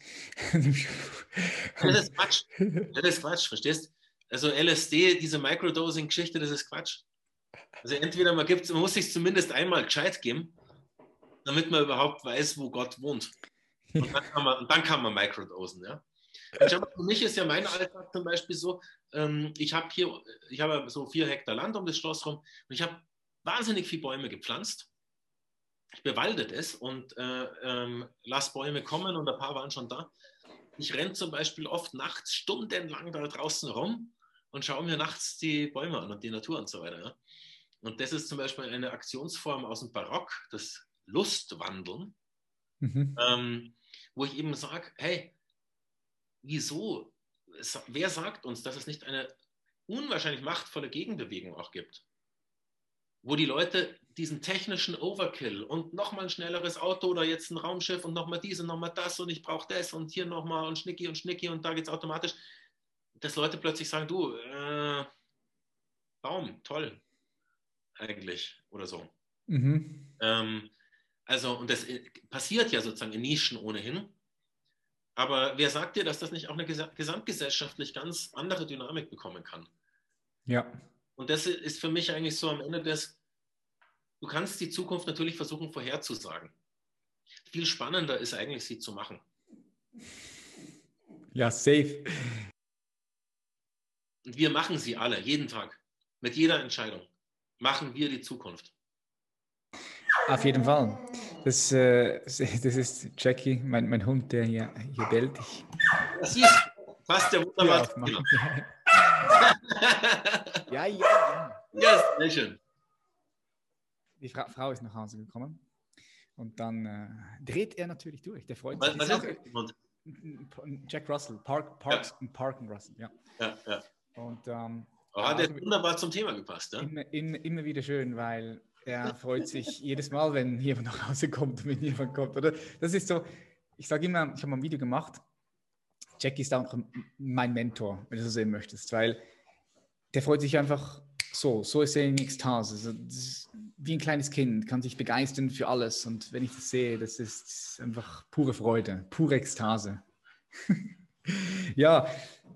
das ist Quatsch. Das ist Quatsch, verstehst? Also LSD, diese Microdosing-Geschichte, das ist Quatsch. Also entweder man, gibt, man muss sich zumindest einmal gescheit geben, damit man überhaupt weiß, wo Gott wohnt. Und dann kann man, dann kann man microdosen. Ja? Glaube, für mich ist ja mein Alltag zum Beispiel so, ähm, ich habe hier, ich habe so vier Hektar Land um das Schloss rum und ich habe wahnsinnig viele Bäume gepflanzt. Ich bewalde es und äh, ähm, lasse Bäume kommen und ein paar waren schon da. Ich renne zum Beispiel oft nachts stundenlang da draußen rum und schaue mir nachts die Bäume an und die Natur und so weiter. Ja? Und das ist zum Beispiel eine Aktionsform aus dem Barock, das Lustwandeln, mhm. ähm, wo ich eben sage, hey, wieso, wer sagt uns, dass es nicht eine unwahrscheinlich machtvolle Gegenbewegung auch gibt? Wo die Leute diesen technischen Overkill und nochmal ein schnelleres Auto oder jetzt ein Raumschiff und nochmal dies und nochmal das und ich brauche das und hier nochmal und Schnicki und Schnicki und da geht es automatisch, dass Leute plötzlich sagen, du, äh, Baum, toll, eigentlich oder so. Mhm. Ähm, also, und das äh, passiert ja sozusagen in Nischen ohnehin. Aber wer sagt dir, dass das nicht auch eine gesamtgesellschaftlich ganz andere Dynamik bekommen kann? Ja. Und das ist für mich eigentlich so am Ende des, Du kannst die Zukunft natürlich versuchen vorherzusagen. Viel spannender ist eigentlich, sie zu machen. Ja, safe. Und wir machen sie alle, jeden Tag, mit jeder Entscheidung. Machen wir die Zukunft. Auf jeden Fall. Das, äh, das ist Jackie, mein, mein Hund, der hier, hier bellt. Das ist fast der wunderbar. (laughs) (laughs) Ja, ja, ja. Ja, sehr schön. Die Fra Frau ist nach Hause gekommen und dann äh, dreht er natürlich durch. Der freut sich. Was, was ist Jack Russell, Park, Parks ja. Park and Russell, ja. Ja, ja. Und ähm, oh, hat also, wunderbar zum Thema gepasst, ja? Immer, immer, immer wieder schön, weil er freut sich jedes Mal, wenn jemand nach Hause kommt, wenn jemand kommt, oder? Das ist so, ich sage immer, ich habe mal ein Video gemacht, Jack ist auch mein Mentor, wenn du so sehen möchtest, weil der freut sich einfach so, so ist er in Ekstase. Also, wie ein kleines Kind, kann sich begeistern für alles. Und wenn ich das sehe, das ist einfach pure Freude, pure Ekstase. (laughs) ja,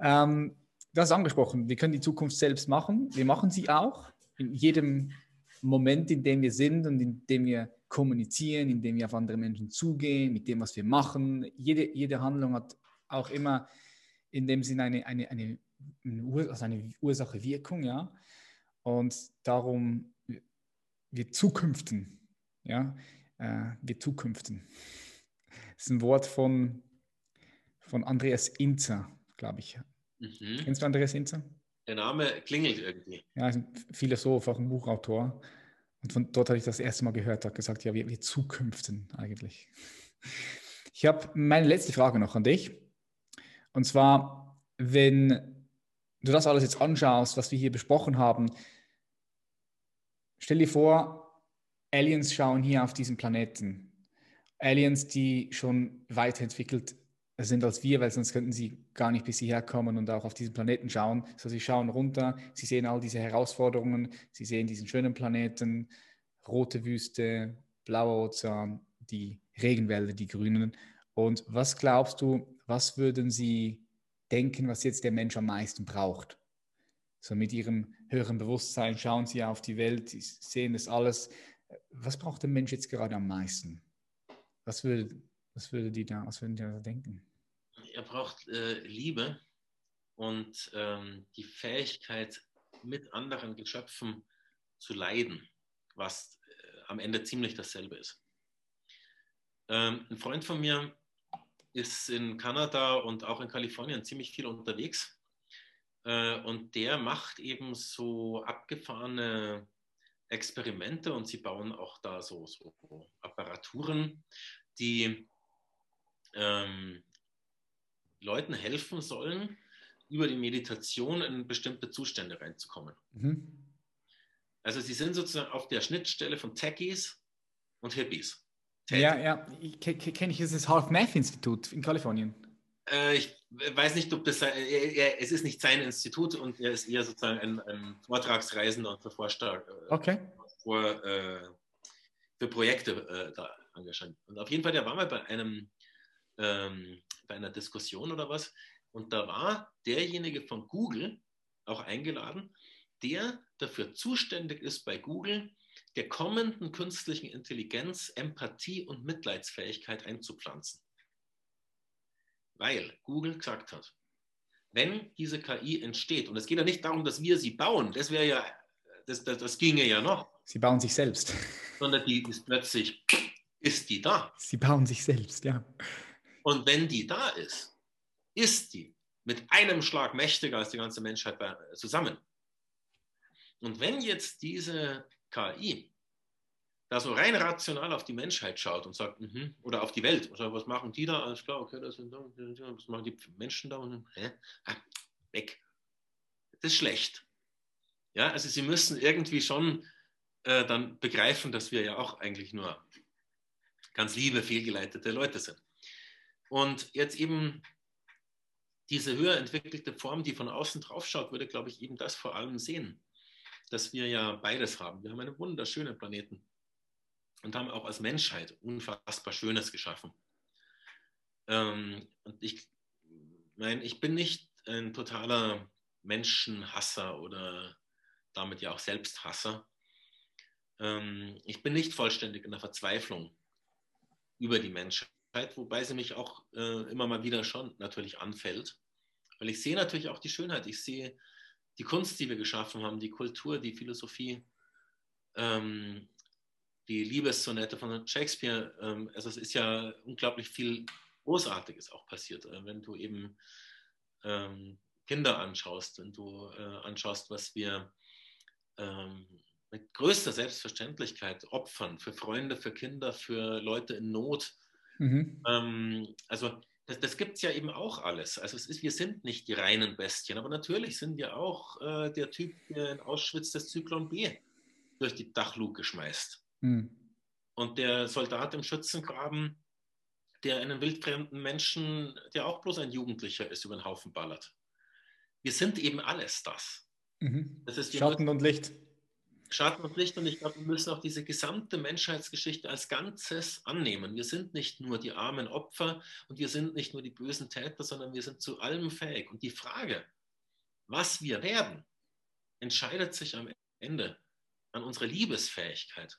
ähm, du hast angesprochen, wir können die Zukunft selbst machen. Wir machen sie auch in jedem Moment, in dem wir sind und in dem wir kommunizieren, in dem wir auf andere Menschen zugehen, mit dem, was wir machen. Jede, jede Handlung hat auch immer in dem Sinne eine, eine, eine, also eine Ursache-Wirkung, ja. Und darum, wir Zukünften, ja, äh, wir Zukünften. Das ist ein Wort von, von Andreas Inzer, glaube ich. Mhm. Kennst du Andreas Inzer? Der Name klingelt irgendwie. Ja, ist ein Philosoph, auch ein Buchautor. Und von dort habe ich das erste Mal gehört, hat gesagt, ja, wir, wir Zukünften eigentlich. Ich habe meine letzte Frage noch an dich. Und zwar, wenn du das alles jetzt anschaust, was wir hier besprochen haben, stell dir vor, Aliens schauen hier auf diesen Planeten. Aliens, die schon weiterentwickelt sind als wir, weil sonst könnten sie gar nicht bis hierher kommen und auch auf diesen Planeten schauen. So, sie schauen runter, sie sehen all diese Herausforderungen, sie sehen diesen schönen Planeten, rote Wüste, blauer Ozean, die Regenwälder, die grünen. Und was glaubst du, was würden sie denken, was jetzt der Mensch am meisten braucht? So mit ihrem höheren Bewusstsein schauen sie auf die Welt, sie sehen das alles. Was braucht der Mensch jetzt gerade am meisten? Was würde, was würde die da, was würden die da denken? Er braucht äh, Liebe und ähm, die Fähigkeit, mit anderen Geschöpfen zu leiden, was äh, am Ende ziemlich dasselbe ist. Ähm, ein Freund von mir ist in Kanada und auch in Kalifornien ziemlich viel unterwegs. Äh, und der macht eben so abgefahrene Experimente und sie bauen auch da so, so Apparaturen, die ähm, Leuten helfen sollen, über die Meditation in bestimmte Zustände reinzukommen. Mhm. Also sie sind sozusagen auf der Schnittstelle von Techies und Hippies. Ja, ja, kenne ich das Half Math Institut in Kalifornien. Äh, ich weiß nicht, ob das sein, er, es ist nicht sein Institut und er ist eher sozusagen ein, ein Vortragsreisender und verforscht da äh, okay. vor, äh, für Projekte äh, da engagiert. Und auf jeden Fall, der war mal bei einem ähm, bei einer Diskussion oder was und da war derjenige von Google auch eingeladen, der dafür zuständig ist bei Google, der kommenden künstlichen Intelligenz Empathie und Mitleidsfähigkeit einzupflanzen. Weil Google gesagt hat, wenn diese KI entsteht, und es geht ja nicht darum, dass wir sie bauen, das wäre ja, das, das, das ginge ja noch. Sie bauen sich selbst. (laughs) Sondern die ist plötzlich, ist die da. Sie bauen sich selbst, ja. Und wenn die da ist, ist die mit einem Schlag mächtiger als die ganze Menschheit zusammen. Und wenn jetzt diese KI da so rein rational auf die Menschheit schaut und sagt, mh, oder auf die Welt, sagt, was machen die da? Alles klar, okay, das sind, was machen die Menschen da? Und, hä? Ah, weg. Das ist schlecht. Ja, also sie müssen irgendwie schon äh, dann begreifen, dass wir ja auch eigentlich nur ganz liebe, fehlgeleitete Leute sind. Und jetzt eben diese höher entwickelte Form, die von außen drauf schaut, würde, glaube ich, eben das vor allem sehen dass wir ja beides haben. Wir haben einen wunderschönen Planeten und haben auch als Menschheit unfassbar Schönes geschaffen. Ähm, und ich meine, ich bin nicht ein totaler Menschenhasser oder damit ja auch Selbsthasser. ähm, ich bin nicht vollständig in der Verzweiflung über die Menschheit, wobei sie mich auch äh, immer mal wieder schon natürlich anfällt. Weil ich sehe natürlich auch die Schönheit, ich sehe die Kunst, die wir geschaffen haben, die Kultur, die Philosophie, ähm, die Liebessonette von Shakespeare. Ähm, also es ist ja unglaublich viel Großartiges auch passiert, äh, wenn du eben ähm, Kinder anschaust, wenn du äh, anschaust, was wir ähm, mit größter Selbstverständlichkeit opfern für Freunde, für Kinder, für Leute in Not. Mhm. Ähm, also das, das gibt es ja eben auch alles. Also es ist, wir sind nicht die reinen Bestien, aber natürlich sind wir auch äh, der Typ, der in Auschwitz das Zyklon B durch die Dachluke schmeißt. Mhm. Und der Soldat im Schützengraben, der einen wildfremden Menschen, der auch bloß ein Jugendlicher ist, über den Haufen ballert. Wir sind eben alles das. Mhm. das Schatten und Licht. Schatten und Licht und ich glaube, wir müssen auch diese gesamte Menschheitsgeschichte als Ganzes annehmen. Wir sind nicht nur die armen Opfer und wir sind nicht nur die bösen Täter, sondern wir sind zu allem fähig. Und die Frage, was wir werden, entscheidet sich am Ende an unserer Liebesfähigkeit.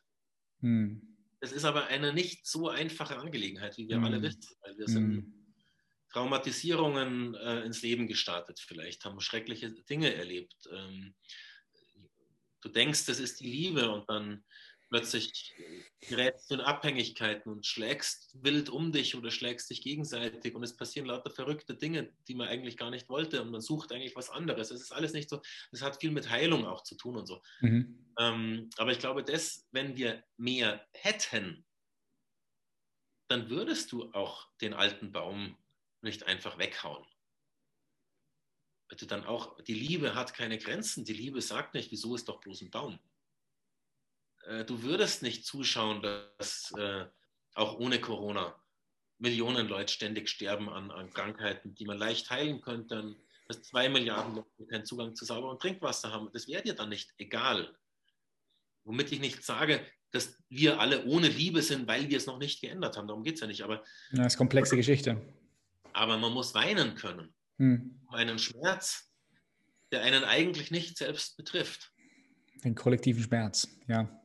Hm. Es ist aber eine nicht so einfache Angelegenheit, wie wir hm. alle wissen, weil wir sind hm. Traumatisierungen äh, ins Leben gestartet vielleicht, haben schreckliche Dinge erlebt. Ähm, du denkst, das ist die Liebe und dann plötzlich gerätst du in Abhängigkeiten und schlägst wild um dich oder schlägst dich gegenseitig und es passieren lauter verrückte Dinge, die man eigentlich gar nicht wollte und man sucht eigentlich was anderes. Es ist alles nicht so, es hat viel mit Heilung auch zu tun und so. Mhm. Ähm, aber ich glaube, dass, wenn wir mehr hätten, dann würdest du auch den alten Baum nicht einfach weghauen du dann auch, die Liebe hat keine Grenzen. Die Liebe sagt nicht, wieso ist doch bloß ein Baum. Äh, du würdest nicht zuschauen, dass äh, auch ohne Corona Millionen Leute ständig sterben an, an Krankheiten, die man leicht heilen könnte, dass zwei Milliarden Leute keinen Zugang zu sauberem Trinkwasser haben. Das wäre dir dann nicht egal. Womit ich nicht sage, dass wir alle ohne Liebe sind, weil wir es noch nicht geändert haben. Darum geht es ja nicht. Aber, das ist komplexe Geschichte. Aber man muss weinen können hm. um einen Schmerz, der einen eigentlich nicht selbst betrifft. Den kollektiven Schmerz, ja.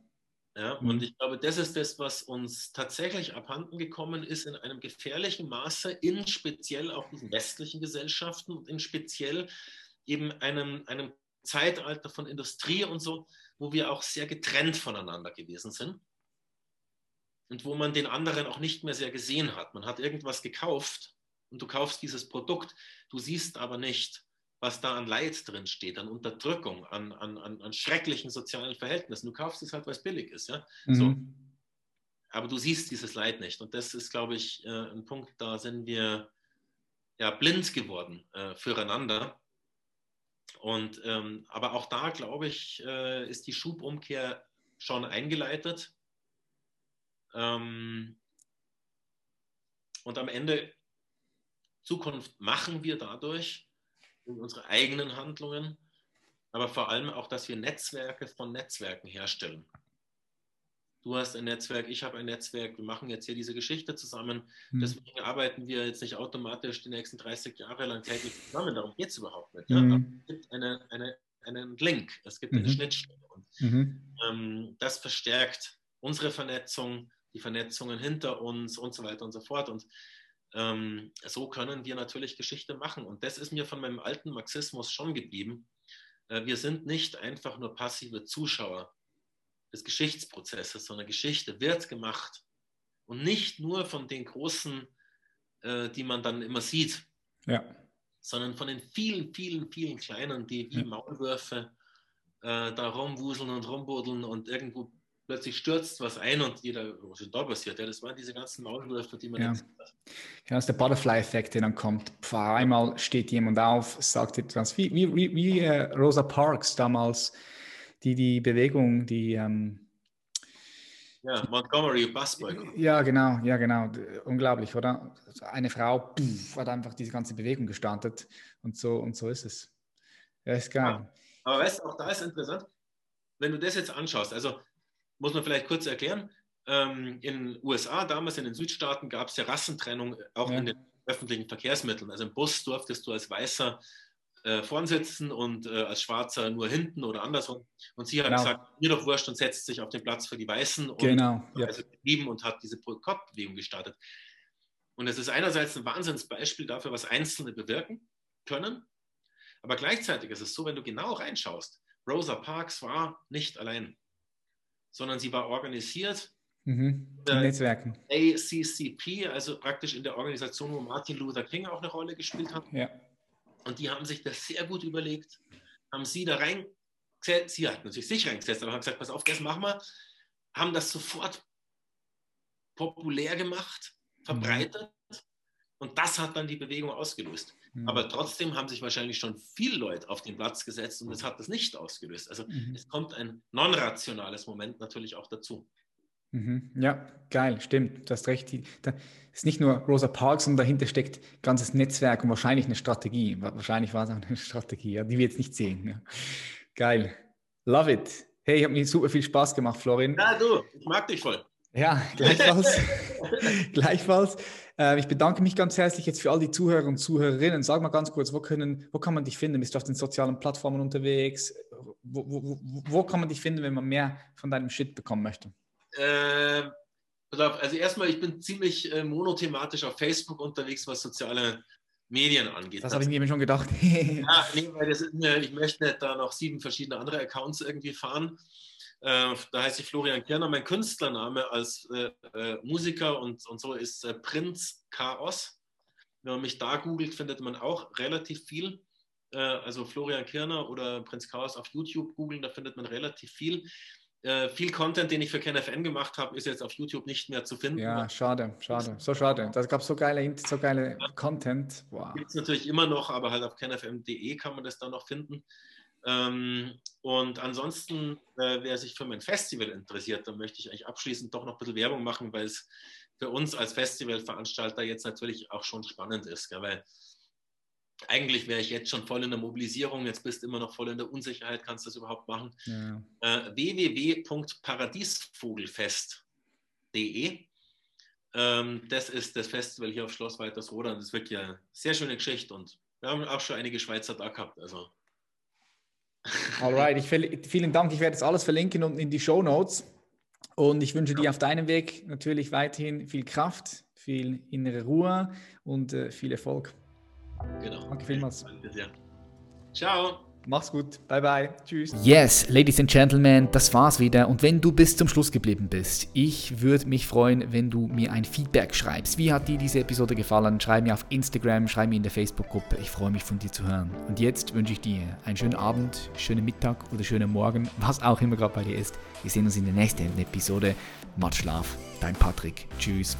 Ja, hm. und ich glaube, das ist das, was uns tatsächlich abhanden gekommen ist in einem gefährlichen Maße, in speziell auch diesen westlichen Gesellschaften und in speziell eben einem, einem Zeitalter von Industrie und so, wo wir auch sehr getrennt voneinander gewesen sind und wo man den anderen auch nicht mehr sehr gesehen hat. Man hat irgendwas gekauft und du kaufst dieses Produkt, du siehst aber nicht, was da an Leid drin steht, an Unterdrückung, an, an, an, schrecklichen sozialen Verhältnissen. Du kaufst es halt, weil es billig ist. Ja? Mhm. So. Aber du siehst dieses Leid nicht. Und das ist, glaube ich, äh, ein Punkt, da sind wir ja, blind geworden äh, füreinander. Und, ähm, aber auch da, glaube ich, äh, ist die Schubumkehr schon eingeleitet. Ähm, und am Ende Zukunft machen wir dadurch in unsere eigenen Handlungen, aber vor allem auch, dass wir Netzwerke von Netzwerken herstellen. Du hast ein Netzwerk, ich habe ein Netzwerk, wir machen jetzt hier diese Geschichte zusammen. Mhm. Deswegen arbeiten wir jetzt nicht automatisch die nächsten 30 Jahre lang täglich zusammen. Darum geht es überhaupt nicht. Ja? Mhm. es gibt eine, eine, einen Link, es gibt mhm. eine Schnittstelle. Und, mhm. ähm, das verstärkt unsere Vernetzung, die Vernetzungen hinter uns und so weiter und so fort. Und ähm, so können wir natürlich Geschichte machen. Und das ist mir von meinem alten Marxismus schon geblieben. Äh, wir sind nicht einfach nur passive Zuschauer des Geschichtsprozesses, sondern Geschichte wird gemacht. Und nicht nur von den großen, äh, die man dann immer sieht, ja. sondern von den vielen, vielen, vielen kleinen, die wie ja. Maulwürfe äh, da rumwuseln und rumbuddeln und irgendwo plötzlich stürzt was ein und jeder, was ist da passiert? Ja, das waren diese ganzen Maulwürfe, die man ja. jetzt. Ja, das ist der Butterfly-Effekt, der dann kommt. Pff, einmal steht jemand auf, sagt etwas, wie, wie, wie, wie äh, Rosa Parks damals, die die Bewegung, die. Ähm, ja, Montgomery Busboy. Ja, genau, ja, genau. Unglaublich, oder? Eine Frau pff, hat einfach diese ganze Bewegung gestartet und so und so ist es. Ja, ist geil. Ja, aber weißt du, auch da ist interessant, wenn du das jetzt anschaust, also muss man vielleicht kurz erklären. Ähm, in den USA, damals in den Südstaaten, gab es ja Rassentrennung auch ja. in den öffentlichen Verkehrsmitteln. Also im Bus durftest du als Weißer äh, vorn sitzen und äh, als Schwarzer nur hinten oder andersrum. Und sie hat genau. gesagt, mir doch wurscht und setzt sich auf den Platz für die Weißen und genau, ja. also geblieben und hat diese Boykottbewegung gestartet. Und es ist einerseits ein Wahnsinnsbeispiel dafür, was Einzelne bewirken können, aber gleichzeitig ist es so, wenn du genau reinschaust, Rosa Parks war nicht allein, sondern sie war organisiert. Mhm. In Netzwerken. ACCP, also praktisch in der Organisation, wo Martin Luther King auch eine Rolle gespielt hat. Ja. Und die haben sich das sehr gut überlegt, haben sie da reingesetzt, sie hat natürlich sich reingesetzt, aber haben gesagt, pass auf, das machen wir, haben das sofort populär gemacht, verbreitet mhm. und das hat dann die Bewegung ausgelöst. Mhm. Aber trotzdem haben sich wahrscheinlich schon viele Leute auf den Platz gesetzt und es hat das nicht ausgelöst. Also mhm. es kommt ein non-rationales Moment natürlich auch dazu. Mhm. Ja, geil, stimmt. Du hast recht. Da ist nicht nur Rosa Parks, sondern dahinter steckt ein ganzes Netzwerk und wahrscheinlich eine Strategie. Wahrscheinlich war es auch eine (laughs) Strategie, ja, die wir jetzt nicht sehen. Ja. Geil. Love it. Hey, ich habe mir super viel Spaß gemacht, Florin. Ja, du, ich mag dich voll. Ja, (laughs) gleichfalls. (laughs) gleichfalls. Äh, ich bedanke mich ganz herzlich jetzt für all die Zuhörer und Zuhörerinnen. Sag mal ganz kurz, wo, können, wo kann man dich finden? Bist du auf den sozialen Plattformen unterwegs? Wo, wo, wo kann man dich finden, wenn man mehr von deinem Shit bekommen möchte? Äh, also erstmal, ich bin ziemlich äh, monothematisch auf Facebook unterwegs, was soziale Medien angeht. Das habe ich mir schon gedacht. ja, (laughs) nee, weil das ich möchte nicht da noch sieben verschiedene andere Accounts irgendwie fahren. Äh, da heiße ich Florian Kerner. Mein Künstlername als äh, äh, Musiker und, und so ist Prinz Chaos. Wenn man mich da googelt, findet man auch relativ viel. Also Florian Kirner oder Prinz Chaos auf YouTube googeln, da findet man relativ viel. Äh, viel Content, den ich für KenFM gemacht habe, ist jetzt auf YouTube nicht mehr zu finden. Ja, schade, schade, so schade. Da gab es so geile, so geile ja. Content. Wow. Gibt es natürlich immer noch, aber halt auf kenfm.de kann man das dann noch finden. Ähm, und ansonsten, äh, wer sich für mein Festival interessiert, dann möchte ich eigentlich abschließend doch noch ein bisschen Werbung machen, weil es für uns als Festivalveranstalter jetzt natürlich auch schon spannend ist. Gell? Weil eigentlich wäre ich jetzt schon voll in der Mobilisierung, jetzt bist du immer noch voll in der Unsicherheit, kannst du das überhaupt machen? Ja. Äh, www.paradiesvogelfest.de ähm, Das ist das Festival hier auf Schloss Weitersroda und das ist wirklich eine sehr schöne Geschichte und wir haben auch schon einige Schweizer da gehabt. Also. Alright, ich, vielen Dank. Ich werde das alles verlinken unten in die Show Notes. Und ich wünsche dir auf deinem Weg natürlich weiterhin viel Kraft, viel innere Ruhe und äh, viel Erfolg. Genau. Danke vielmals. Danke sehr. Ciao. Mach's gut. Bye bye. Tschüss. Yes, Ladies and Gentlemen, das war's wieder. Und wenn du bis zum Schluss geblieben bist, ich würde mich freuen, wenn du mir ein Feedback schreibst. Wie hat dir diese Episode gefallen? Schreib mir auf Instagram, schreib mir in der Facebook-Gruppe. Ich freue mich von dir zu hören. Und jetzt wünsche ich dir einen schönen Abend, schönen Mittag oder schönen Morgen, was auch immer gerade bei dir ist. Wir sehen uns in der nächsten Episode. Matt Schlaf, dein Patrick. Tschüss.